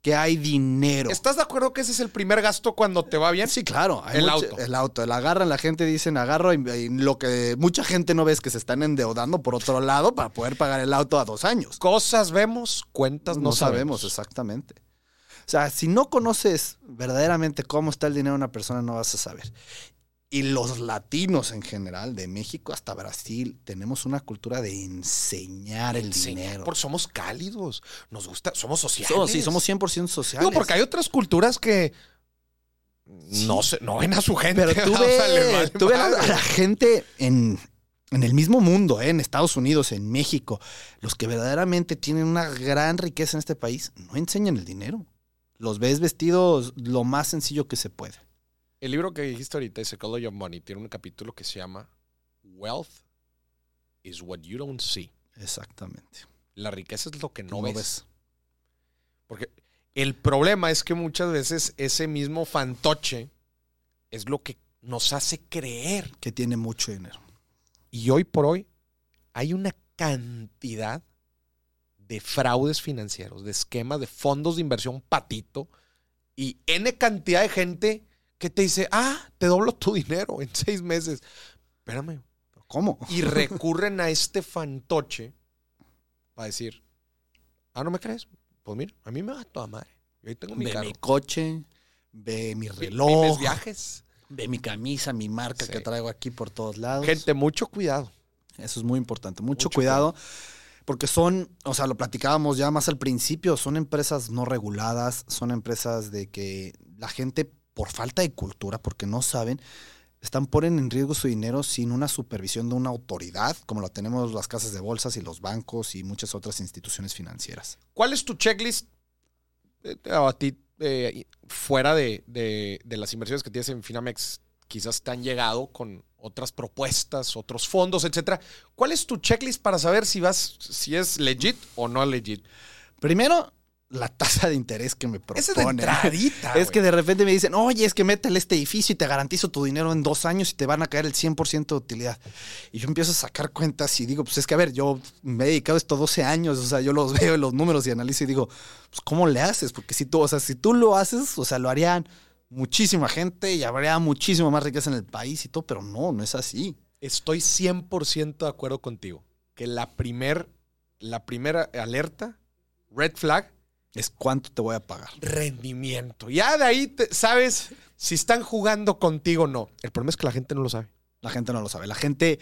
que hay dinero. ¿Estás de acuerdo que ese es el primer gasto cuando te va bien? Sí, claro. El auto. El auto. El agarran, la gente dicen agarro y, y lo que mucha gente no ve es que se están endeudando por otro lado para poder pagar el auto a dos años. Cosas vemos, cuentas no, no sabemos exactamente. O sea, si no conoces verdaderamente cómo está el dinero de una persona, no vas a saber. Y los latinos en general, de México hasta Brasil, tenemos una cultura de enseñar el Enseñar, dinero. Porque somos cálidos, nos gusta, somos sociales. So- sí, somos 100% sociales. No, porque hay otras culturas que no, se, no ven a su gente. Pero tú o sea, ves vale tú ves a, madre. a la gente en, en el mismo mundo, ¿eh? en Estados Unidos, en México, los que verdaderamente tienen una gran riqueza en este país, no enseñan el dinero. Los ves vestidos lo más sencillo que se puede. El libro que dijiste ahorita, Psychology of Money, tiene un capítulo que se llama Wealth is what you don't see. Exactamente. La riqueza es lo que no, No ves. ves. Porque el problema es que muchas veces ese mismo fantoche es lo que nos hace creer. Que tiene mucho dinero. Y hoy por hoy hay una cantidad de fraudes financieros, de esquemas, de fondos de inversión patito y N cantidad de gente que te dice, ah, te doblo tu dinero en seis meses. Espérame. ¿Cómo? Y recurren a este fantoche para decir, ah, ¿no me crees? Pues mira, a mí me va toda madre. Yo ahí tengo mi Ve carro. mi coche, ve mi reloj, mis viajes. ve mi camisa, mi marca Sí. que traigo aquí por todos lados. Gente, mucho cuidado. Eso es muy importante. Mucho, Mucho cuidado. Porque son, o sea, lo platicábamos ya más al principio, son empresas no reguladas, son empresas de que la gente, por falta de cultura, porque no saben, están ponen en riesgo su dinero sin una supervisión de una autoridad, como lo tenemos las casas de bolsas y los bancos y muchas otras instituciones financieras. ¿Cuál es tu checklist eh, a ti, eh, fuera de, de- de las inversiones que tienes en Finamex? Quizás te han llegado con otras propuestas, otros fondos, etcétera. ¿Cuál es tu checklist para saber si vas, si es legit o no legit? Primero, la tasa de interés que me propone. Esa es de entradita, Es que de repente me dicen, oye, es que métele este edificio y te garantizo tu dinero en dos años y te van a caer el 100% de utilidad. Y yo empiezo a sacar cuentas y digo, pues es que a ver, yo me he dedicado a esto 12 años, o sea, yo los veo en los números y analizo y digo, pues ¿cómo le haces? Porque si tú, o sea, si tú lo haces, o sea, lo harían muchísima gente y habría muchísimo más riqueza en el país y todo, pero no, no es así. Estoy 100% de acuerdo contigo. Que la, primer, la primera alerta, red flag, Es cuánto te voy a pagar. rendimiento. Ya de ahí te- sabes si están jugando contigo o no. El problema es que la gente no lo sabe. La gente no lo sabe. La gente,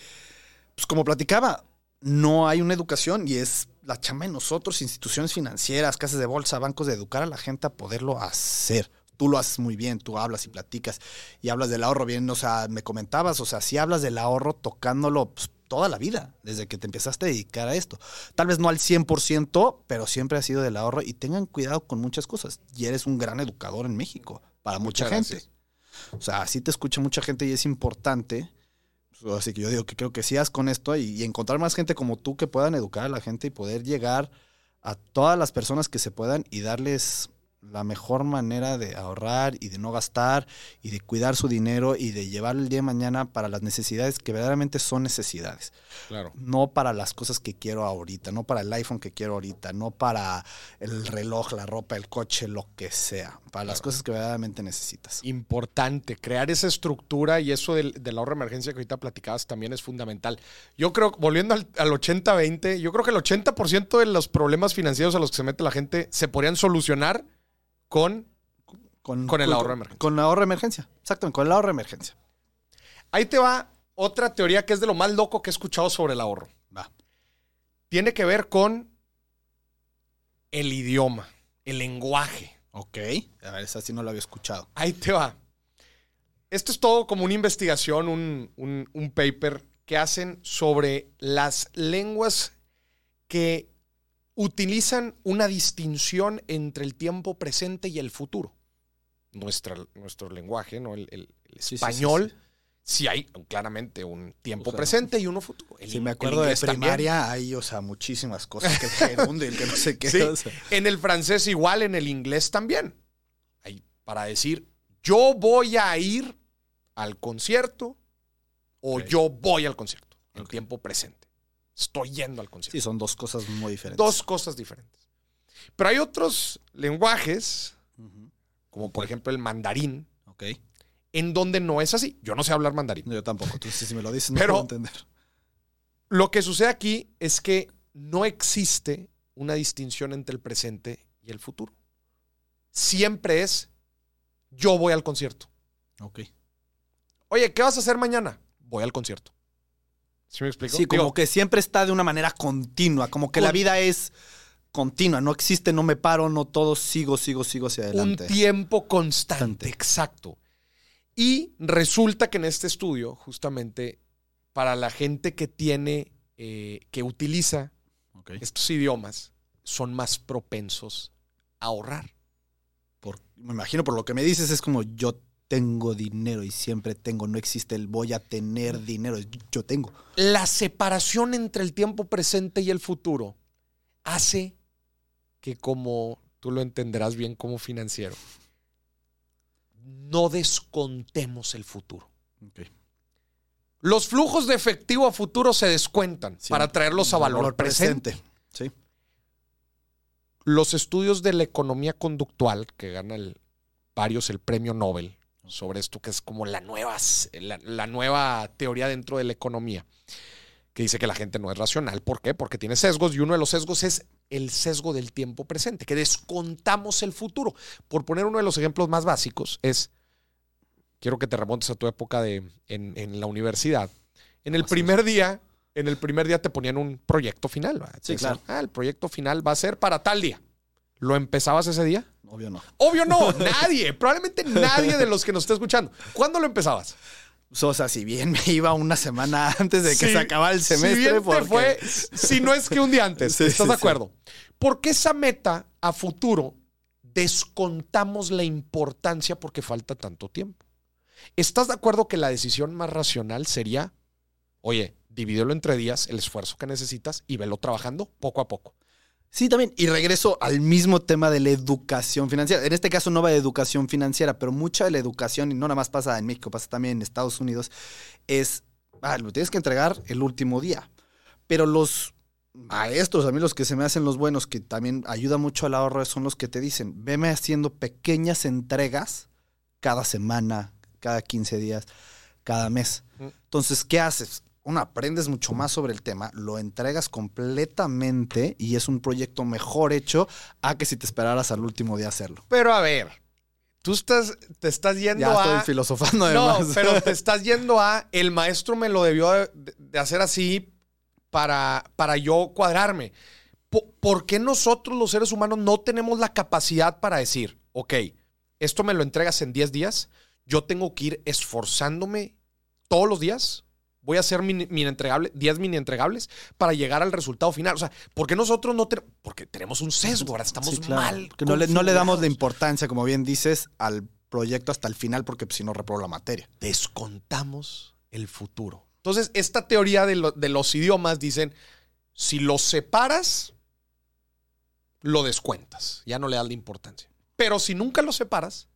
pues como platicaba, no hay una educación y es la chamba de nosotros, instituciones financieras, casas de bolsa, bancos, de educar a la gente a poderlo hacer. Tú lo haces muy bien, tú hablas y platicas y hablas del ahorro bien, o sea, me comentabas, o sea, si hablas del ahorro tocándolo pues, toda la vida, desde que te empezaste a dedicar a esto. Tal vez no al 100%, pero siempre ha sido del ahorro y tengan cuidado con muchas cosas. Y eres un gran educador en México para mucha Muchas gente. gracias. O sea, así te escucha mucha gente y es importante. Pues, Así que yo digo que creo que sigas con esto y, y encontrar más gente como tú que puedan educar a la gente y poder llegar a todas las personas que se puedan y darles la mejor manera de ahorrar y de no gastar y de cuidar su dinero y de llevar el día de mañana para las necesidades que verdaderamente son necesidades. Claro. No para las cosas que quiero ahorita, no para el iPhone que quiero ahorita, no para el reloj, la ropa, el coche, lo que sea. Para las cosas que verdaderamente necesitas. Importante, crear esa estructura y eso del, del ahorro de emergencia que ahorita platicabas también es fundamental. Yo creo, volviendo al, al 80-20, yo creo que el 80% de los problemas financieros a los que se mete la gente se podrían solucionar con... Con el ahorro de emergencia. Con el ahorro de emergencia. Exactamente, con el ahorro de emergencia. Ahí te va otra teoría que es de lo más loco que he escuchado sobre el ahorro. Va. Tiene que ver con el idioma, el lenguaje. Ok. A ver, esa sí no la había escuchado. Ahí te va. Esto es todo como una investigación, un, un- un paper que hacen sobre las lenguas que utilizan una distinción entre el tiempo presente y el futuro. Nuestra, nuestro lenguaje, ¿no? el, el- el sí, sí, español, sí. sí, hay claramente un tiempo O sea, presente y uno futuro. El Si in- me el acuerdo de también. primaria, hay, o sea, muchísimas cosas que y el que no sé qué. Sí, o sea. En el francés igual, en el inglés también. Hay para decir, yo voy a ir al concierto o yo voy al concierto en tiempo presente. Estoy yendo al concierto. Sí, son dos cosas muy diferentes. Dos cosas diferentes. Pero hay otros lenguajes, como por ejemplo el mandarín, Ok. en donde no es así. Yo no sé hablar mandarín. No, yo tampoco. Entonces, si me lo dices, no Pero- puedo entender. Lo que sucede aquí es que no existe una distinción entre el presente y el futuro. Siempre es yo voy al concierto. Ok. Oye, ¿qué vas a hacer mañana? Voy al concierto. ¿Sí me explico? Sí, como Digo, que siempre está de una manera continua, como que Con- la vida es continua, no existe, no me paro, no todo, sigo, sigo, sigo hacia un adelante. tiempo constante, Constante. exacto. Y resulta que en este estudio, justamente, para la gente que tiene, eh, que utiliza estos idiomas, son más propensos a ahorrar. Por- me imagino por lo que me dices, es como yo tengo dinero y siempre tengo, no existe el voy a tener dinero, yo tengo. La separación entre el tiempo presente y el futuro hace que como tú lo entenderás bien como financiero, no descontemos el futuro. Los flujos de efectivo a futuro se descuentan para traerlos a valor, presente. Sí. Los estudios de la economía conductual, que gana el- varios el premio Nobel sobre esto, que es como la nueva, la, la nueva teoría dentro de la economía, que dice que la gente no es racional. ¿Por qué? Porque tiene sesgos y uno de los sesgos es el sesgo del tiempo presente, que descontamos el futuro. Por poner uno de los ejemplos más básicos, es, quiero que te remontes a tu época de, en, en la universidad. En el primer día, en el primer día te ponían un proyecto final. Sí, claro. Ah, el proyecto final va a ser para tal día. ¿Lo empezabas ese día? Obvio no. Obvio no, nadie, probablemente nadie de los que nos está escuchando. ¿Cuándo lo empezabas? O sea, si bien me iba una semana antes de que Sí, se acabara el si semestre, bien te porque fue, si no es que un día antes, Sí, ¿estás sí, de acuerdo? Porque esa meta a futuro descontamos la importancia porque falta tanto tiempo. ¿Estás de acuerdo que la decisión más racional sería, oye, divídelo entre días, el esfuerzo que necesitas y velo trabajando poco a poco? Sí, también. Y regreso al mismo tema de la educación financiera. En este caso no va de educación financiera, pero mucha de la educación, y no nada más pasa en México, pasa también en Estados Unidos, es, ah, lo tienes que entregar el último día. Pero los maestros, a mí los que se me hacen los buenos, que también ayuda mucho al ahorro, son los que te dicen, veme haciendo pequeñas entregas cada semana, cada 15 días, cada mes. Mm. Entonces, ¿qué haces? Uno, aprendes mucho más sobre el tema, lo entregas completamente y es un proyecto mejor hecho a que si te esperaras al último día hacerlo. Pero a ver, tú estás, te estás yendo Ya a. estoy filosofando no, además. pero te estás yendo a. El maestro me lo debió de, de hacer así para, para yo cuadrarme. Po- ¿Por qué nosotros, los seres humanos, no tenemos la capacidad para decir, ok, esto me lo entregas en 10 días, yo tengo que ir esforzándome todos los días? Voy a hacer mini, mini entregable, 10 mini entregables para llegar al resultado final. O sea, ¿por qué nosotros no tenemos? Porque tenemos un sesgo, ahora estamos Sí, claro, mal. que no le, no le damos la importancia, como bien dices, al proyecto hasta el final, porque pues, si no reprobo la materia. descontamos el futuro. Entonces, esta teoría de, lo- de los idiomas dicen, si los separas, lo descuentas, ya no le das la importancia. Pero si nunca los separas,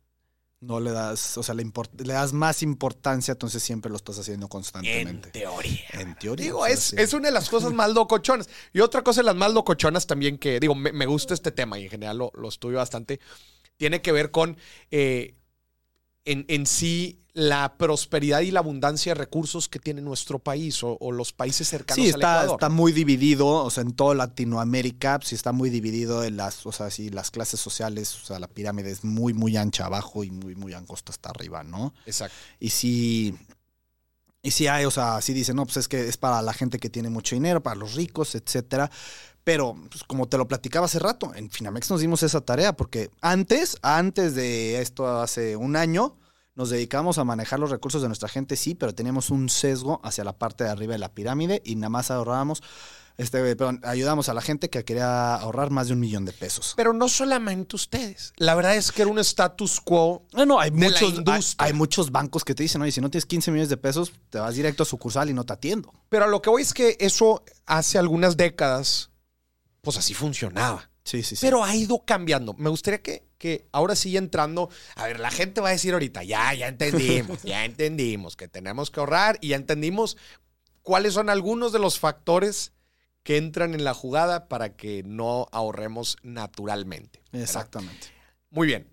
No le das, o sea, le, import- le das más importancia, entonces siempre lo estás haciendo en constantemente. teoría. En, teoría. Digo, o sea, es, sí. es una de las cosas más locochonas. Y otra cosa de las más locochonas también que, digo, me, me gusta este tema y en general lo, lo estudio bastante, tiene que ver con eh, en, en sí la prosperidad y la abundancia de recursos que tiene nuestro país o, o los países cercanos Sí, al está, Ecuador. está muy dividido, o sea, en toda Latinoamérica, sí está muy dividido en las, o sea, sí, las clases sociales, o sea, la pirámide es muy, muy ancha abajo y muy, muy angosta hasta arriba, ¿no? Exacto. Y sí, y sí hay, o sea, sí dicen, no, pues es que es para la gente que tiene mucho dinero, para los ricos, etcétera. Pero, pues, como te lo platicaba hace rato, en Finamex nos dimos esa tarea, porque antes, antes de esto, hace un año, nos dedicamos a manejar los recursos de nuestra gente, sí, pero teníamos un sesgo hacia la parte de arriba de la pirámide y nada más ahorrábamos, este, perdón, ayudamos a la gente que quería ahorrar más de un millón de pesos. Pero no solamente ustedes. La verdad es que era un status quo. Bueno, hay de la muchos, hay, hay muchos bancos que te dicen, oye, si no tienes 15 millones de pesos, te vas directo a sucursal y no te atiendo. Pero a lo que voy es que eso hace algunas décadas, pues así funcionaba. Sí, sí, sí. Pero ha ido cambiando. Me gustaría que, que ahora sí entrando, a ver, la gente va a decir ahorita, ya, ya entendimos, ya entendimos que tenemos que ahorrar y ya entendimos cuáles son algunos de los factores que entran en la jugada para que no ahorremos naturalmente. ¿verdad? Exactamente. Muy bien.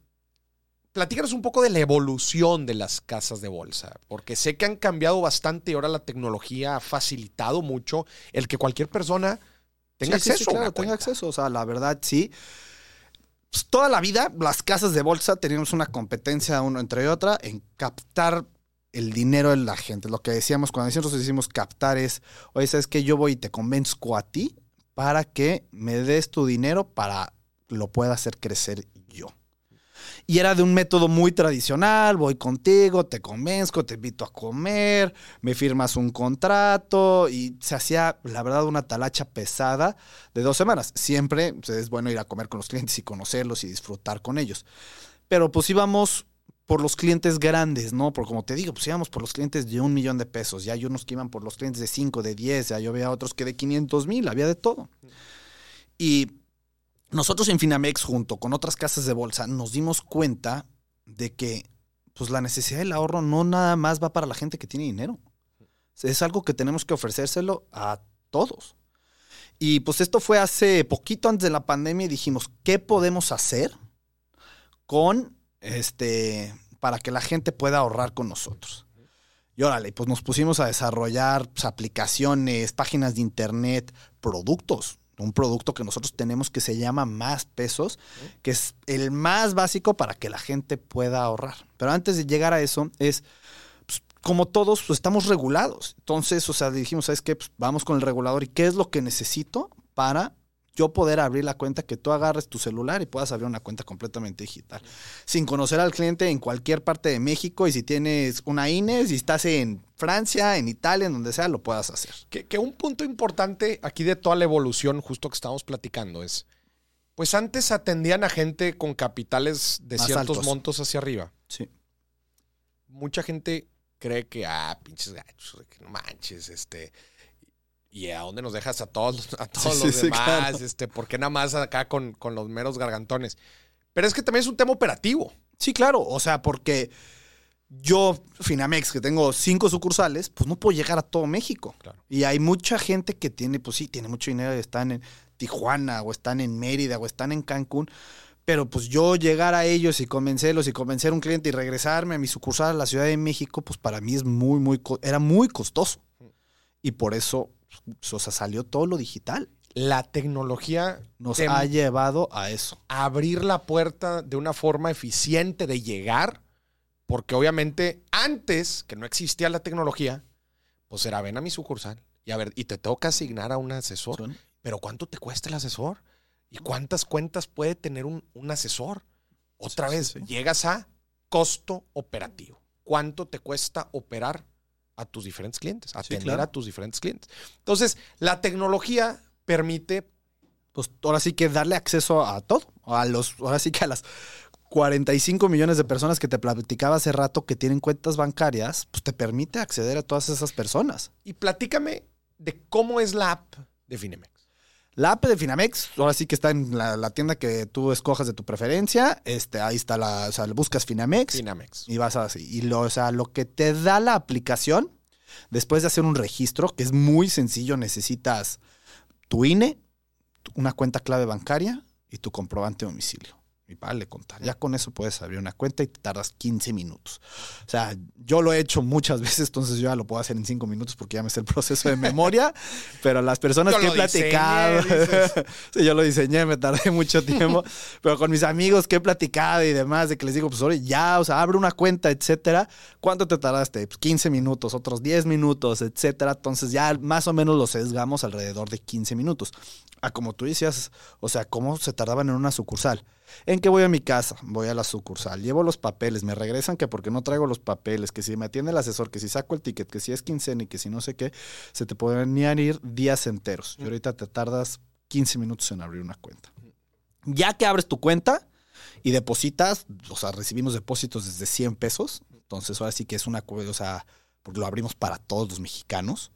Platícanos un poco de la evolución de las casas de bolsa, porque sé que han cambiado bastante y ahora la tecnología ha facilitado mucho el que cualquier persona tenga Sí, acceso sí, claro, tenga acceso. O sea, la verdad, sí. Pues, toda la vida, las casas de bolsa teníamos una competencia uno entre otra en captar el dinero de la gente. Lo que decíamos cuando nosotros decimos captar es, oye, ¿sabes qué? Yo voy y te convenzco a ti para que me des tu dinero para lo pueda hacer crecer. Y era de un método muy tradicional, voy contigo, te convenzco, te invito a comer, me firmas un contrato y se hacía, la verdad, una talacha pesada de dos semanas. Siempre pues, es bueno ir a comer con los clientes y conocerlos y disfrutar con ellos. Pero pues íbamos por los clientes grandes, ¿no? Porque como te digo, pues íbamos por los clientes de un millón de pesos. Ya hay unos que iban por los clientes de 5, de 10, ya yo veía otros que de 500 mil, había de todo. Y nosotros en Finamex, junto con otras casas de bolsa, nos dimos cuenta de que pues, la necesidad del ahorro no nada más va para la gente que tiene dinero. Es algo que tenemos que ofrecérselo a todos. Y pues esto fue hace poquito antes de la pandemia y dijimos, ¿qué podemos hacer con este para que la gente pueda ahorrar con nosotros? Y órale, pues nos pusimos a desarrollar pues, aplicaciones, páginas de internet, productos. Un producto que nosotros tenemos que se llama Más Pesos, que es el más básico para que la gente pueda ahorrar. Pero antes de llegar a eso, es pues, como todos, pues estamos regulados. Entonces, o sea, dijimos, ¿sabes qué? Pues, vamos con el regulador y qué es lo que necesito para yo poder abrir la cuenta, que tú agarres tu celular y puedas abrir una cuenta completamente digital. Sin conocer al cliente en cualquier parte de México y si tienes una INE, si estás en Francia, en Italia, en donde sea, lo puedas hacer. Que, que un punto importante aquí de toda la evolución, justo que estamos platicando, es, pues antes atendían a gente con capitales de Más ciertos altos. montos hacia arriba. Sí. Mucha gente cree que, ah, pinches gachos, que no manches, este. ¿Y a dónde nos dejas a todos, a todos Sí, los sí, demás? claro. este, ¿Por qué nada más acá con, con los meros gargantones? Pero es que también es un tema operativo. Sí, claro. O sea, porque yo, Finamex, que tengo cinco sucursales, pues no puedo llegar a todo México. Claro. Y hay mucha gente que tiene, pues sí, tiene mucho dinero y están en Tijuana, o están en Mérida, o están en Cancún. Pero pues yo llegar a ellos y convencerlos y convencer a un cliente y regresarme a mi sucursal a la Ciudad de México, pues para mí es muy, muy, era muy costoso. Y por eso, o sea, salió todo lo digital. La tecnología Nos te- ha llevado a eso. abrir la puerta de una forma eficiente de llegar, porque obviamente antes que no existía la tecnología, pues era ven a mi sucursal y a ver, y te toca asignar a un asesor. Pero ¿cuánto te cuesta el asesor? ¿Y cuántas cuentas puede tener un, un asesor? Otra Sí, vez, sí, sí. llegas a costo operativo. ¿Cuánto te cuesta operar a tus diferentes clientes? Atender claro. a tus diferentes clientes. Entonces, la tecnología permite pues ahora sí que darle acceso a todo. A los, ahora sí que a las 45 millones de personas que te platicaba hace rato que tienen cuentas bancarias, pues te permite acceder a todas esas personas. Y platícame de cómo es la app de Finemex. La app de Finamex, ahora sí que está en la, la tienda que tú escojas de tu preferencia. Este, ahí está la, o sea, buscas Finamex Finamex. y vas así. Y lo, o sea, lo que te da la aplicación, después de hacer un registro, que es muy sencillo, necesitas tu INE, una cuenta clave bancaria y tu comprobante de domicilio. Y vale contar. Ya con eso puedes abrir una cuenta y te tardas 15 minutos. O sea, yo lo he hecho muchas veces, entonces yo ya lo puedo hacer en 5 minutos porque ya me sé el proceso de memoria. pero las personas Yo que he diseñé, platicado, sí, yo lo diseñé, me tardé mucho tiempo. pero con mis amigos que he platicado y demás, de que les digo, pues oye, ya, o sea, abre una cuenta, etcétera. ¿Cuánto te tardaste? Pues 15 minutos, otros 10 minutos, etcétera. Entonces ya más o menos lo sesgamos alrededor de 15 minutos. Ah, como tú decías, o sea, ¿cómo se tardaban en una sucursal? ¿En qué voy a mi casa? Voy a la sucursal, llevo los papeles, me regresan que porque no traigo los papeles, que si me atiende el asesor, que si saco el ticket, que si es quincena y que si no sé qué, se te podrían ir días enteros. Y ahorita te tardas 15 minutos en abrir una cuenta. Ya que abres tu cuenta y depositas, o sea, recibimos depósitos desde 100 pesos, entonces ahora sí que es una, o sea, porque lo abrimos para todos los mexicanos.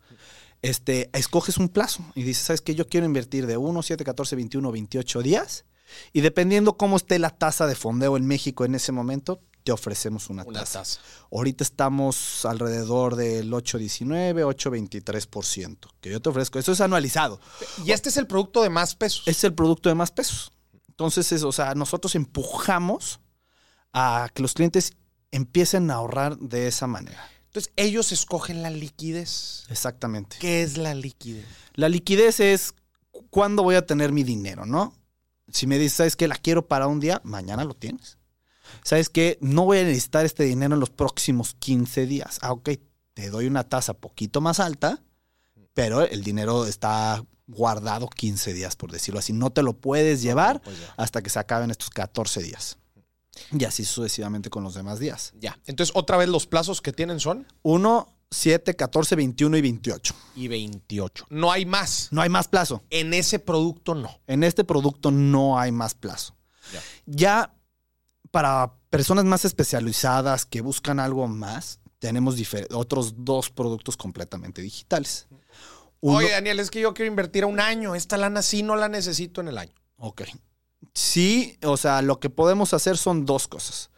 Este, escoges un plazo y dices, ¿sabes qué? Yo quiero invertir de 1, 7, 14, 21, 28 días. Y dependiendo cómo esté la tasa de fondeo en México en ese momento, te ofrecemos una, Una tasa. tasa. Ahorita estamos alrededor del 8.19, 8.23%, que yo te ofrezco. Eso es anualizado. Y este es el producto de más pesos. Es el producto de más pesos. Entonces, es, o sea, nosotros empujamos a que los clientes empiecen a ahorrar de esa manera. Entonces, ellos escogen la liquidez. Exactamente. ¿Qué es la liquidez? La liquidez es cu- cuándo voy a tener mi dinero, ¿no? Si me dices, ¿sabes qué? La quiero para un día, mañana lo tienes. ¿Sabes qué? No voy a necesitar este dinero en los próximos 15 días. Ah, ok, te doy una tasa poquito más alta, pero el dinero está guardado 15 días, por decirlo así. No te lo puedes llevar Pues hasta que se acaben estos 14 días. Y así sucesivamente con los demás días. Ya. Entonces, otra vez los plazos que tienen son 1, 7, 14, 21 y 28. y 28. No hay más. No hay más plazo. En ese producto no. En este producto no hay más plazo. Ya. Ya para personas más especializadas que buscan algo más, tenemos otros dos productos completamente digitales. Uno- Oye, Daniel, es que yo quiero invertir a un año. Esta lana sí no la necesito en el año. Ok. Sí, o sea, lo que podemos hacer son dos cosas.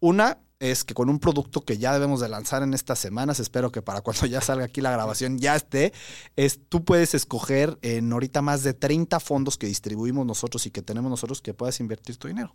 Una es que con un producto que ya debemos de lanzar en estas semanas, espero que para cuando ya salga aquí la grabación ya esté, es tú puedes escoger en ahorita más de 30 fondos que distribuimos nosotros y que tenemos nosotros que puedas invertir tu dinero.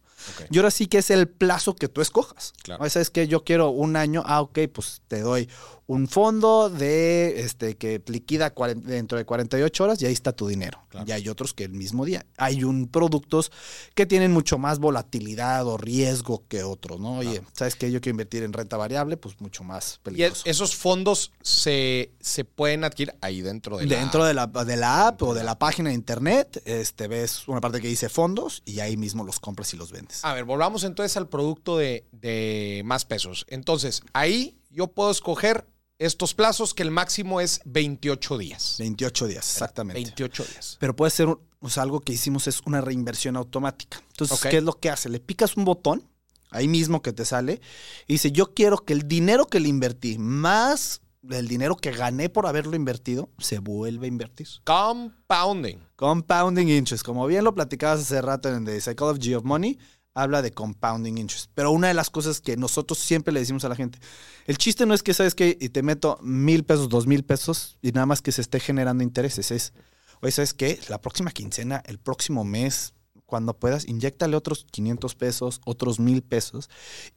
Y ahora sí que es el plazo que tú escojas. Claro. ¿No? ¿Sabes que Yo quiero un año, ah, ok, pues te doy un fondo de este que liquida dentro de 48 horas y ahí está tu dinero. Claro. Y hay otros que el mismo día. Hay un productos que tienen mucho más volatilidad o riesgo que otros, ¿no? Oye, ¿sabes que Yo quiero invertir en renta variable, pues mucho más Y peligroso. esos fondos se, se pueden adquirir ahí dentro de la... Dentro de la, de la app o de la página de internet, este, ves una parte que dice fondos y ahí mismo los compras y los vendes. A ver, volvamos entonces al producto de, de más pesos. Entonces, ahí yo puedo escoger estos plazos que el máximo es 28 días. 28 días, exactamente. 28 días. Pero puede ser, un- o sea, algo que hicimos es una reinversión automática. Entonces. ¿qué es lo que hace? Le picas un botón, ahí mismo que te sale, y dice, yo quiero que el dinero que le invertí, más el dinero que gané por haberlo invertido se vuelve a invertir. Compounding. Compounding interest. Como bien lo platicabas hace rato en The Psychology of Money, habla de compounding interest. Pero una de las cosas que nosotros siempre le decimos a la gente, el chiste no es que, ¿sabes qué? Y te meto mil pesos, dos mil pesos y nada más que se esté generando intereses. Es, oye, ¿sabes qué? La próxima quincena, el próximo mes, cuando puedas, inyectale otros 500 pesos, otros mil pesos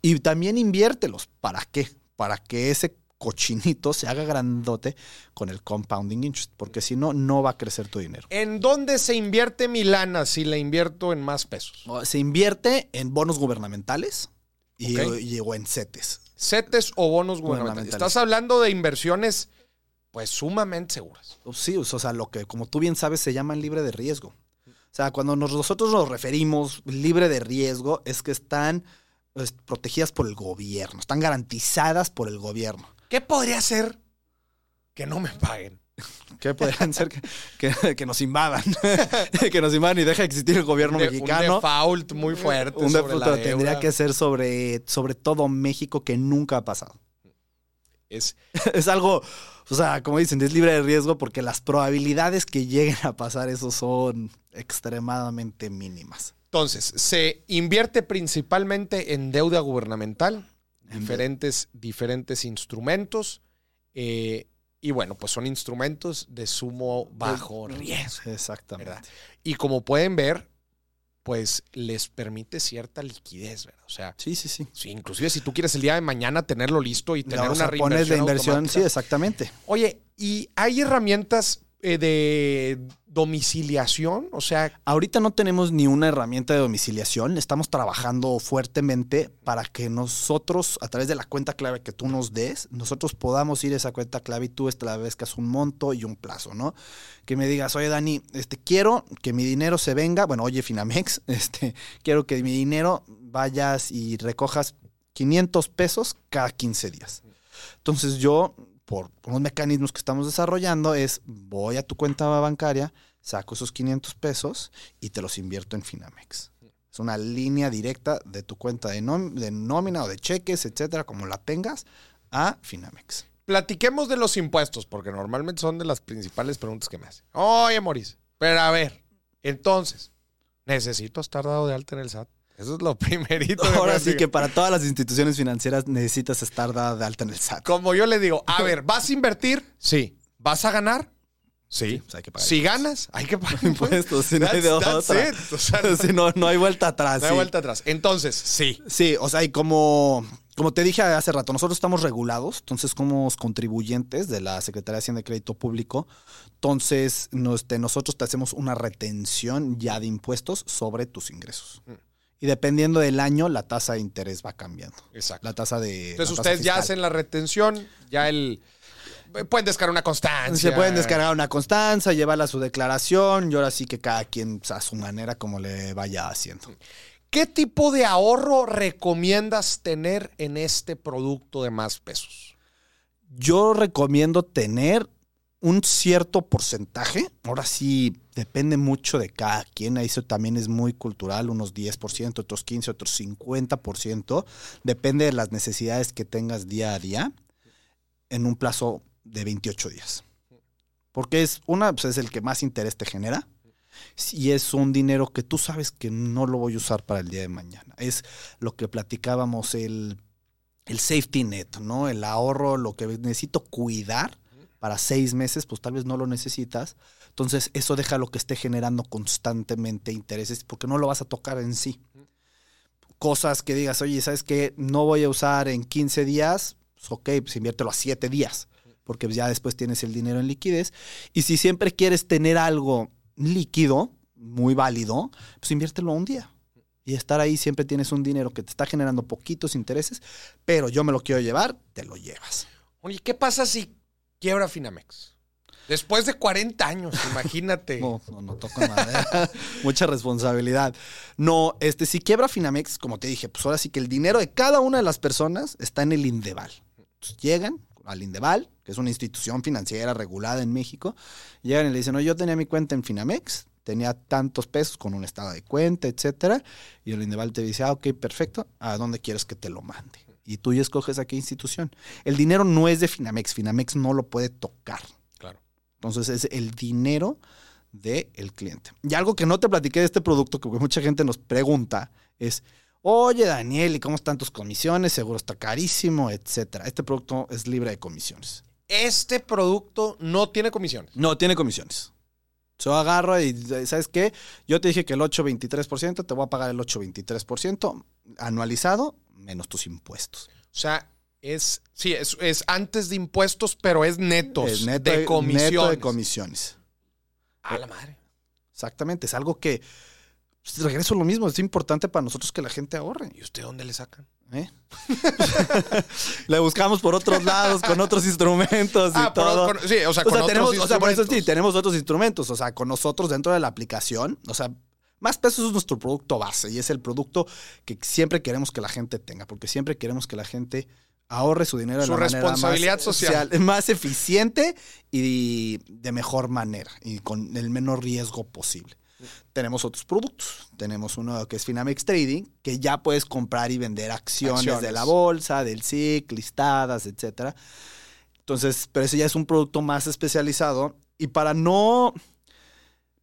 y también inviértelos. ¿Para qué? Para que ese cochinito se haga grandote con el compounding interest, porque si no, no va a crecer tu dinero. ¿En dónde se invierte mi lana si la invierto en más pesos? Se invierte en bonos gubernamentales y, o en CETES. ¿CETES o bonos gubernamentales? Gubernamentales. Estás hablando de inversiones, pues, sumamente seguras. Sí, o sea, lo que como tú bien sabes se llaman libre de riesgo. O sea, cuando nos- nosotros nos referimos libre de riesgo es que están pues, protegidas por el gobierno, están garantizadas por el gobierno. ¿Qué podría ser que no me paguen? ¿Qué podrían ser que, que- que nos invadan? que nos invadan y deja de existir el gobierno De- Un mexicano. default muy fuerte. Un sobre default la tendría deuda. que ser sobre, sobre todo México, que nunca ha pasado. Es, es algo, o sea, como dicen, es libre de riesgo porque las probabilidades que lleguen a pasar eso son extremadamente mínimas. entonces, se invierte principalmente en deuda gubernamental, En diferentes, diferentes instrumentos. eh, y bueno, pues son instrumentos de sumo bajo riesgo. Exactamente. ¿verdad? Y como pueden ver, pues les permite cierta liquidez, ¿verdad? O sea, Sí, sí, sí. sí, inclusive si tú quieres el día de mañana tenerlo listo y tener o una sea, pones de inversión, sí, automática. exactamente. Oye, ¿y hay herramientas eh, de domiciliación? O sea, Ahorita no tenemos ni una herramienta de domiciliación, estamos trabajando fuertemente para que nosotros, a través de la cuenta clave que tú nos des, nosotros podamos ir a esa cuenta clave y tú establezcas un monto y un plazo, ¿no? Que me digas, oye Dani, este, quiero que mi dinero se venga, bueno, oye Finamex, este, quiero que mi dinero vayas y recojas 500 pesos cada 15 días. Entonces yo, por unos mecanismos que estamos desarrollando, es voy a tu cuenta bancaria, saco esos 500 pesos y te los invierto en Finamex. Es una línea directa de tu cuenta de, de nómina o de cheques, etcétera, como la tengas, a Finamex. platiquemos de los impuestos, porque normalmente son de las principales preguntas que me hacen. Oye, Moris, pero a ver, entonces, necesito estar dado de alta en el SAT. Eso es lo primerito. Ahora sí que para todas las instituciones financieras necesitas estar dada de alta en el SAT. Como yo le digo, a ver, ¿vas a invertir? Sí. ¿Vas a ganar? Sí. pues hay que pagar Si ganas, hay que pagar Impuestos, si no hay de otra. O sea, no, no hay vuelta atrás. no hay sí. vuelta atrás. Entonces, sí. Sí, o sea, y como, como te dije hace rato, nosotros estamos regulados, entonces somos contribuyentes de la Secretaría de Hacienda y Crédito Público, entonces nos- te- nosotros te hacemos una retención ya de impuestos sobre tus ingresos. Mm. Y dependiendo del año, la tasa de interés va cambiando. Exacto. La tasa de... Entonces ustedes ya hacen la retención, ya el... Pueden descargar una constancia. Se pueden descargar una constancia, llevarla a su declaración y ahora sí que cada quien a su manera como le vaya haciendo. ¿Qué tipo de ahorro recomiendas tener en este producto de más pesos? Yo recomiendo tener un cierto porcentaje. Ahora sí, depende mucho de cada quien. Eso también es muy cultural, unos 10%, otros 15%, otros 50%. Depende de las necesidades que tengas día a día en un plazo de 28 días. Porque es una, pues es el que más interés te genera. Y es un dinero que tú sabes que no lo voy a usar para el día de mañana. Es lo que platicábamos, el, el safety net, ¿no? El ahorro, lo que necesito cuidar para seis meses, pues tal vez no lo necesitas. Entonces, eso deja lo que esté generando constantemente intereses, porque no lo vas a tocar en sí. Cosas que digas, oye, ¿sabes qué? No voy a usar en 15 días, pues ok, pues inviértelo a 7 días, porque ya después tienes el dinero en liquidez. Y si siempre quieres tener algo líquido, muy válido, pues inviértelo un día. Y estar ahí siempre tienes un dinero que te está generando poquitos intereses, pero yo me lo quiero llevar, te lo llevas. Oye, ¿qué pasa si quiebra Finamex? Después de 40 años, imagínate. No, no, no toco madera. Mucha responsabilidad. No, este, si quiebra Finamex, como te dije, pues ahora sí que el dinero de cada una de las personas está en el Indeval. Entonces, llegan al Indeval, que es una institución financiera regulada en México, llegan y le dicen, no, yo tenía mi cuenta en Finamex, tenía tantos pesos con un estado de cuenta, etcétera, y el Indeval te dice, ah, ok, perfecto, ¿a dónde quieres que te lo mande? Y tú ya escoges a qué institución. El dinero no es de Finamex. Finamex no lo puede tocar. Claro. Entonces es el dinero del cliente. Y algo que no te platiqué de este producto, que mucha gente nos pregunta, es, oye Daniel, ¿y cómo están tus comisiones? Seguro está carísimo, etcétera. Este producto es libre de comisiones. Este producto no tiene comisiones. No, tiene comisiones. Yo agarro y, ¿sabes qué? Yo te dije que el 8.23%, te voy a pagar el 8.23% anualizado menos tus impuestos. O sea, es, sí, es, es antes de impuestos, pero es netos Es neto de comisiones. neto de comisiones. A la madre. Exactamente, es algo que, pues, regreso a lo mismo, es importante para nosotros que la gente ahorre. ¿Y usted dónde le sacan? ¿eh? Le buscamos por otros lados, con otros instrumentos y Ah, por- todo. con- sí, o sea, O con sea, otros tenemos, o sea, por eso sí, tenemos otros instrumentos. O sea, con nosotros dentro de la aplicación, o sea, más pesos es nuestro producto base y es el producto que siempre queremos que la gente tenga, porque siempre queremos que la gente ahorre su dinero de Su la manera responsabilidad más social. más eficiente y de mejor manera y con el menor riesgo posible. Tenemos otros productos. Tenemos uno que es Finamex Trading, que ya puedes comprar y vender acciones, Acciones. de la bolsa, del SIC, listadas, etcétera. Entonces, pero ese ya es un producto más especializado. Y para no,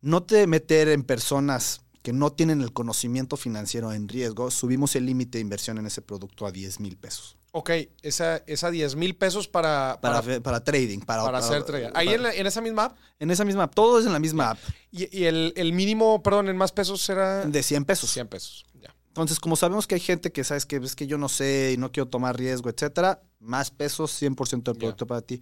no te meter en personas que no tienen el conocimiento financiero en riesgo, subimos el límite de inversión en ese producto a 10 mil pesos. Ok, esa, esa 10 mil pesos para, Para, para, trading, para, para hacer trade. Ahí en, la- en esa misma app. en esa misma app, todo es en la misma app, Y, y el, el mínimo, perdón, en más pesos será de 100 pesos. 100 pesos. Entonces, como sabemos que hay gente que sabes que es que yo no sé y no quiero tomar riesgo, etcétera, más pesos, 100% del producto para ti.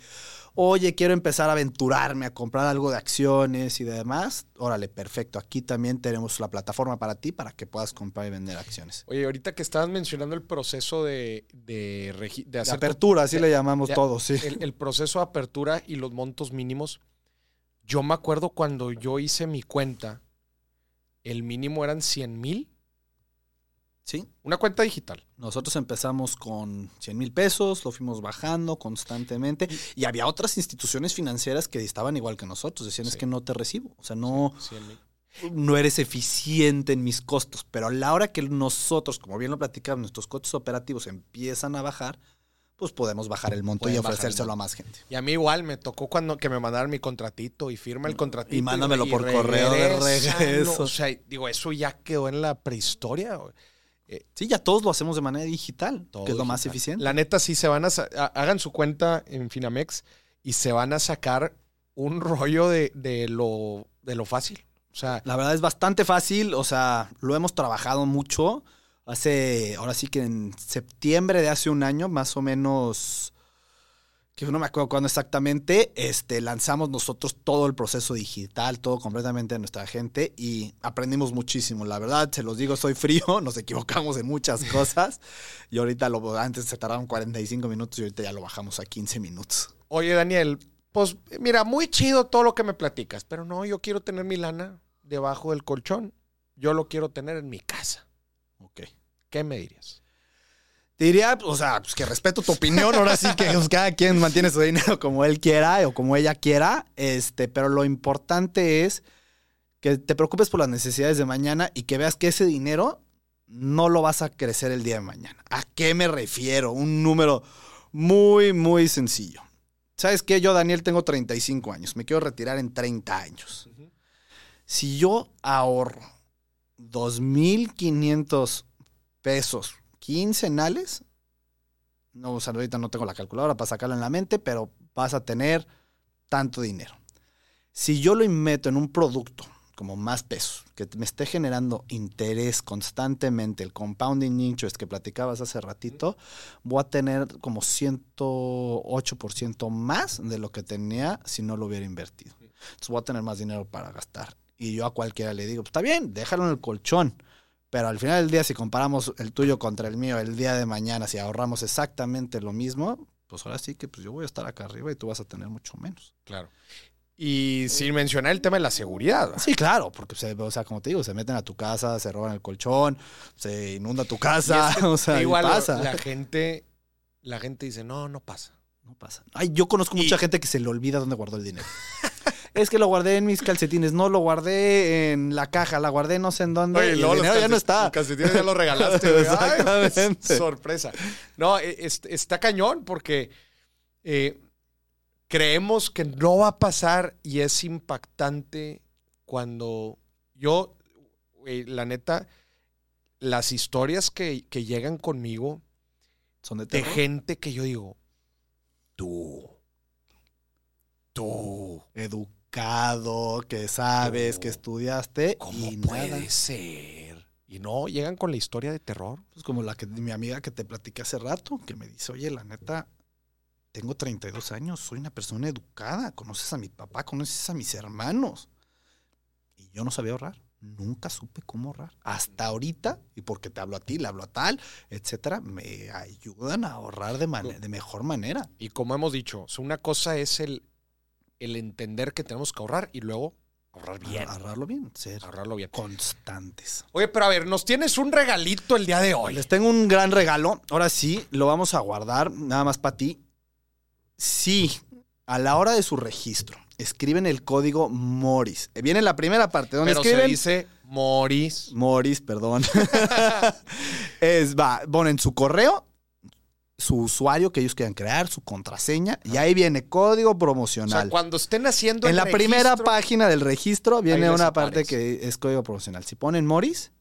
Oye, quiero empezar a aventurarme a comprar algo de acciones y demás. Órale, perfecto. Aquí también tenemos la plataforma para ti para que puedas comprar y vender acciones. Oye, ahorita que estabas mencionando el proceso de, de, de hacer apertura, así le llamamos ya, todo, sí. el, el proceso de apertura y los montos mínimos. Yo me acuerdo cuando yo hice mi cuenta, el mínimo eran 100 mil. Sí. Una cuenta digital. Nosotros empezamos con 100 mil pesos, lo fuimos bajando constantemente y había otras instituciones financieras que estaban igual que nosotros, decían es que no te recibo, o sea, no, 100 mil. no eres eficiente en mis costos, pero a la hora que nosotros, como bien lo platicamos, nuestros costos operativos empiezan a bajar, pues podemos bajar el monto Pueden y ofrecérselo a más gente. Y a mí igual me tocó cuando que me mandaran mi contratito y firma el contratito. Y mándamelo por correo de regreso. O sea, digo, eso ya quedó en la prehistoria. güey. Sí, ya todos lo hacemos de manera digital, que es lo más digital. eficiente. La neta, sí se van a- hagan su cuenta en Finamex y se van a sacar un rollo de, de lo, de lo fácil. O sea, La verdad es bastante fácil, o sea, lo hemos trabajado mucho. Hace, ahora sí que en septiembre de hace un año, más o menos, que no me acuerdo cuándo exactamente, este, lanzamos nosotros todo el proceso digital, todo completamente de nuestra gente y aprendimos muchísimo. La verdad, se los digo, soy frío, nos equivocamos en muchas cosas y ahorita lo, antes se tardaron 45 minutos y ahorita ya lo bajamos a 15 minutos. oye, Daniel, pues mira, muy chido todo lo que me platicas, pero no, yo quiero tener mi lana debajo del colchón. Yo lo quiero tener en mi casa. Ok. ¿Qué me dirías? Te diría, o sea, pues que respeto tu opinión, ahora sí que pues, cada quien mantiene su dinero como él quiera o como ella quiera, este, pero lo importante es que te preocupes por las necesidades de mañana y que veas que ese dinero no lo vas a crecer el día de mañana. ¿A qué me refiero? Un número muy, muy sencillo. ¿Sabes qué? Yo, Daniel, tengo 35 años, me quiero retirar en 30 años. Si yo ahorro 2.500 pesos quincenales, no, o sea, ahorita no tengo la calculadora para sacarlo en la mente, pero vas a tener tanto dinero. Si yo lo meto en un producto como más pesos, que me esté generando interés constantemente, el compounding interest que platicabas hace ratito, voy a tener como 108% más de lo que tenía si no lo hubiera invertido. Entonces voy a tener más dinero para gastar. Y yo a cualquiera le digo, pues está bien, déjalo en el colchón. Pero al final del día, si comparamos el tuyo contra el mío el día de mañana, si ahorramos exactamente lo mismo, pues ahora sí que pues yo voy a estar acá arriba y tú vas a tener mucho menos. Claro. Y sin mencionar el tema de la seguridad. Sí, claro, porque, se, o sea, como te digo, se meten a tu casa, se roban el colchón, se inunda tu casa, Y es que o sea, igual pasa. la gente, la gente dice, no, no pasa. No pasa. Ay, yo conozco Y- mucha gente que se le olvida dónde guardó el dinero. Es que lo guardé en mis calcetines, no lo guardé en la caja, la guardé no sé en dónde. Oye, y luego el dinero ya no está. Los calcetines ya los regalaste. Ay, Exactamente. sorpresa. No, e- es- está cañón porque eh, creemos que no va a pasar y es impactante cuando yo, la neta, las historias que, que llegan conmigo Son de de gente que yo digo, tú, tú, Educado, que sabes, No. que estudiaste. ¿cómo y puede nada. ser? Y no, llegan con la historia de terror. Pues como la que mi amiga que te platiqué hace rato, que me dice, oye, la neta, tengo 32 años, soy una persona educada, conoces a mi papá, conoces a mis hermanos. Y yo no sabía ahorrar, nunca supe cómo ahorrar. Hasta ahorita, y porque te hablo a ti, le hablo a tal, etcétera, me ayudan a ahorrar de, de mejor manera. Y como hemos dicho, una cosa es el, el entender que tenemos que ahorrar y luego ahorrar bien. Ahorrarlo bien, ser Ahorrarlo bien. constantes. Oye, pero a ver, nos tienes un regalito el día de hoy. Les tengo un gran regalo. Ahora sí, lo vamos a guardar nada más para ti. Sí, a la hora de su registro, escriben el código MORIS. Eh, Viene la primera parte donde Pero se dice Moris. MORIS, perdón. es, va, ponen su correo, su usuario que ellos quieran crear, su contraseña, y ahí viene código O sea, promocional. cuando estén haciendo en el la primera página del registro viene una parte que es código promocional. Si ponen Moris,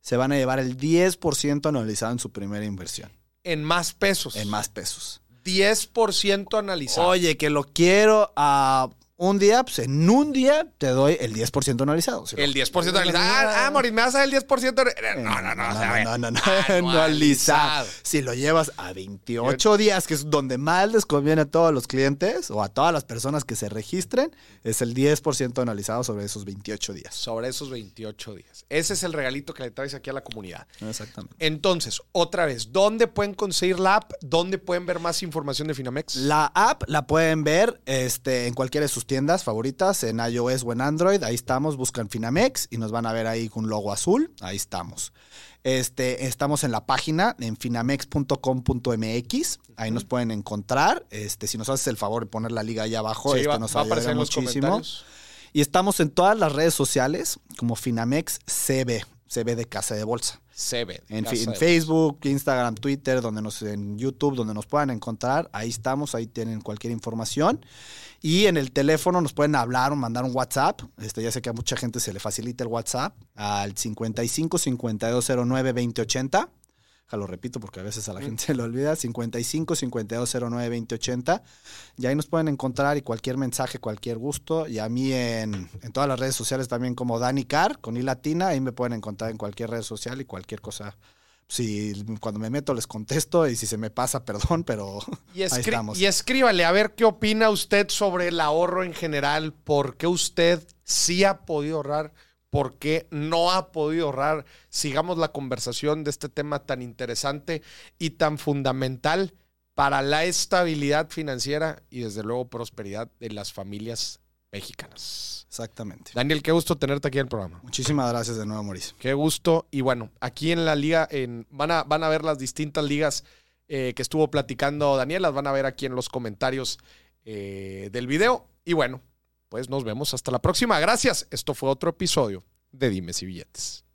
se van a llevar el 10% anualizado en su primera inversión, En más pesos. en más pesos. 10% analizado. Oye, que lo quiero a un día, pues en un día te doy el 10% anualizado. El lo- 10% analizado. Ah, ah, Moris, ¿me vas a dar el 10%? No, no, no. o sea, a ver, no, no, no, anualizado. anualizado. Si lo llevas a 28 días, que es donde más les conviene a todos los clientes o a todas las personas que se registren, es el 10% anualizado sobre esos 28 días. Sobre esos 28 días. Ese es el regalito que le traes aquí a la comunidad. Exactamente. Entonces, otra vez, ¿dónde pueden conseguir la app? ¿Dónde pueden ver más información de Finamex? La app la pueden ver este, en cualquiera de sus tiendas favoritas, en iOS o en Android. Ahí estamos, buscan Finamex y nos van a ver ahí con un logo azul. Ahí estamos. Este, estamos en la página en finamex.com.mx. Ahí nos pueden encontrar. Este, si nos haces el favor de poner la liga ahí abajo, Sí, este va, nos va ayudaría muchísimo. Y estamos en todas las redes sociales como Finamex CB, CB de Casa de Bolsa. Ve. En, Casa en de- Facebook, Instagram, Twitter, donde nos, en YouTube, donde nos puedan encontrar. Ahí estamos, ahí tienen cualquier información. Y en el teléfono nos pueden hablar o mandar un WhatsApp. Este, ya sé que a mucha gente se le facilita el WhatsApp al 55 5209 2080. Ya lo repito porque a veces a la gente se le olvida. 55 5209 2080. Y ahí nos pueden encontrar y cualquier mensaje, cualquier gusto. Y a mí en, en todas las redes sociales también como Dani Car, con I latina. Ahí me pueden encontrar en cualquier red social y cualquier cosa. Si cuando me meto les contesto y si se me pasa, perdón, pero Y, ahí estamos. y escríbale a ver qué opina usted sobre el ahorro en general. ¿Por qué usted sí ha podido ahorrar? ¿Por qué no ha podido ahorrar? Sigamos la conversación de este tema tan interesante y tan fundamental para la estabilidad financiera y desde luego prosperidad de las familias mexicanas. Exactamente. Daniel, qué gusto tenerte aquí en el programa. Muchísimas gracias de nuevo, Mauricio. Qué gusto. Y bueno, aquí en la liga, en, van, a, van a ver las distintas ligas eh, que estuvo platicando Daniel, las van a ver aquí en los comentarios eh, del video. Y bueno, pues nos vemos hasta la próxima. Gracias. Esto fue otro episodio de Dimes y Billetes.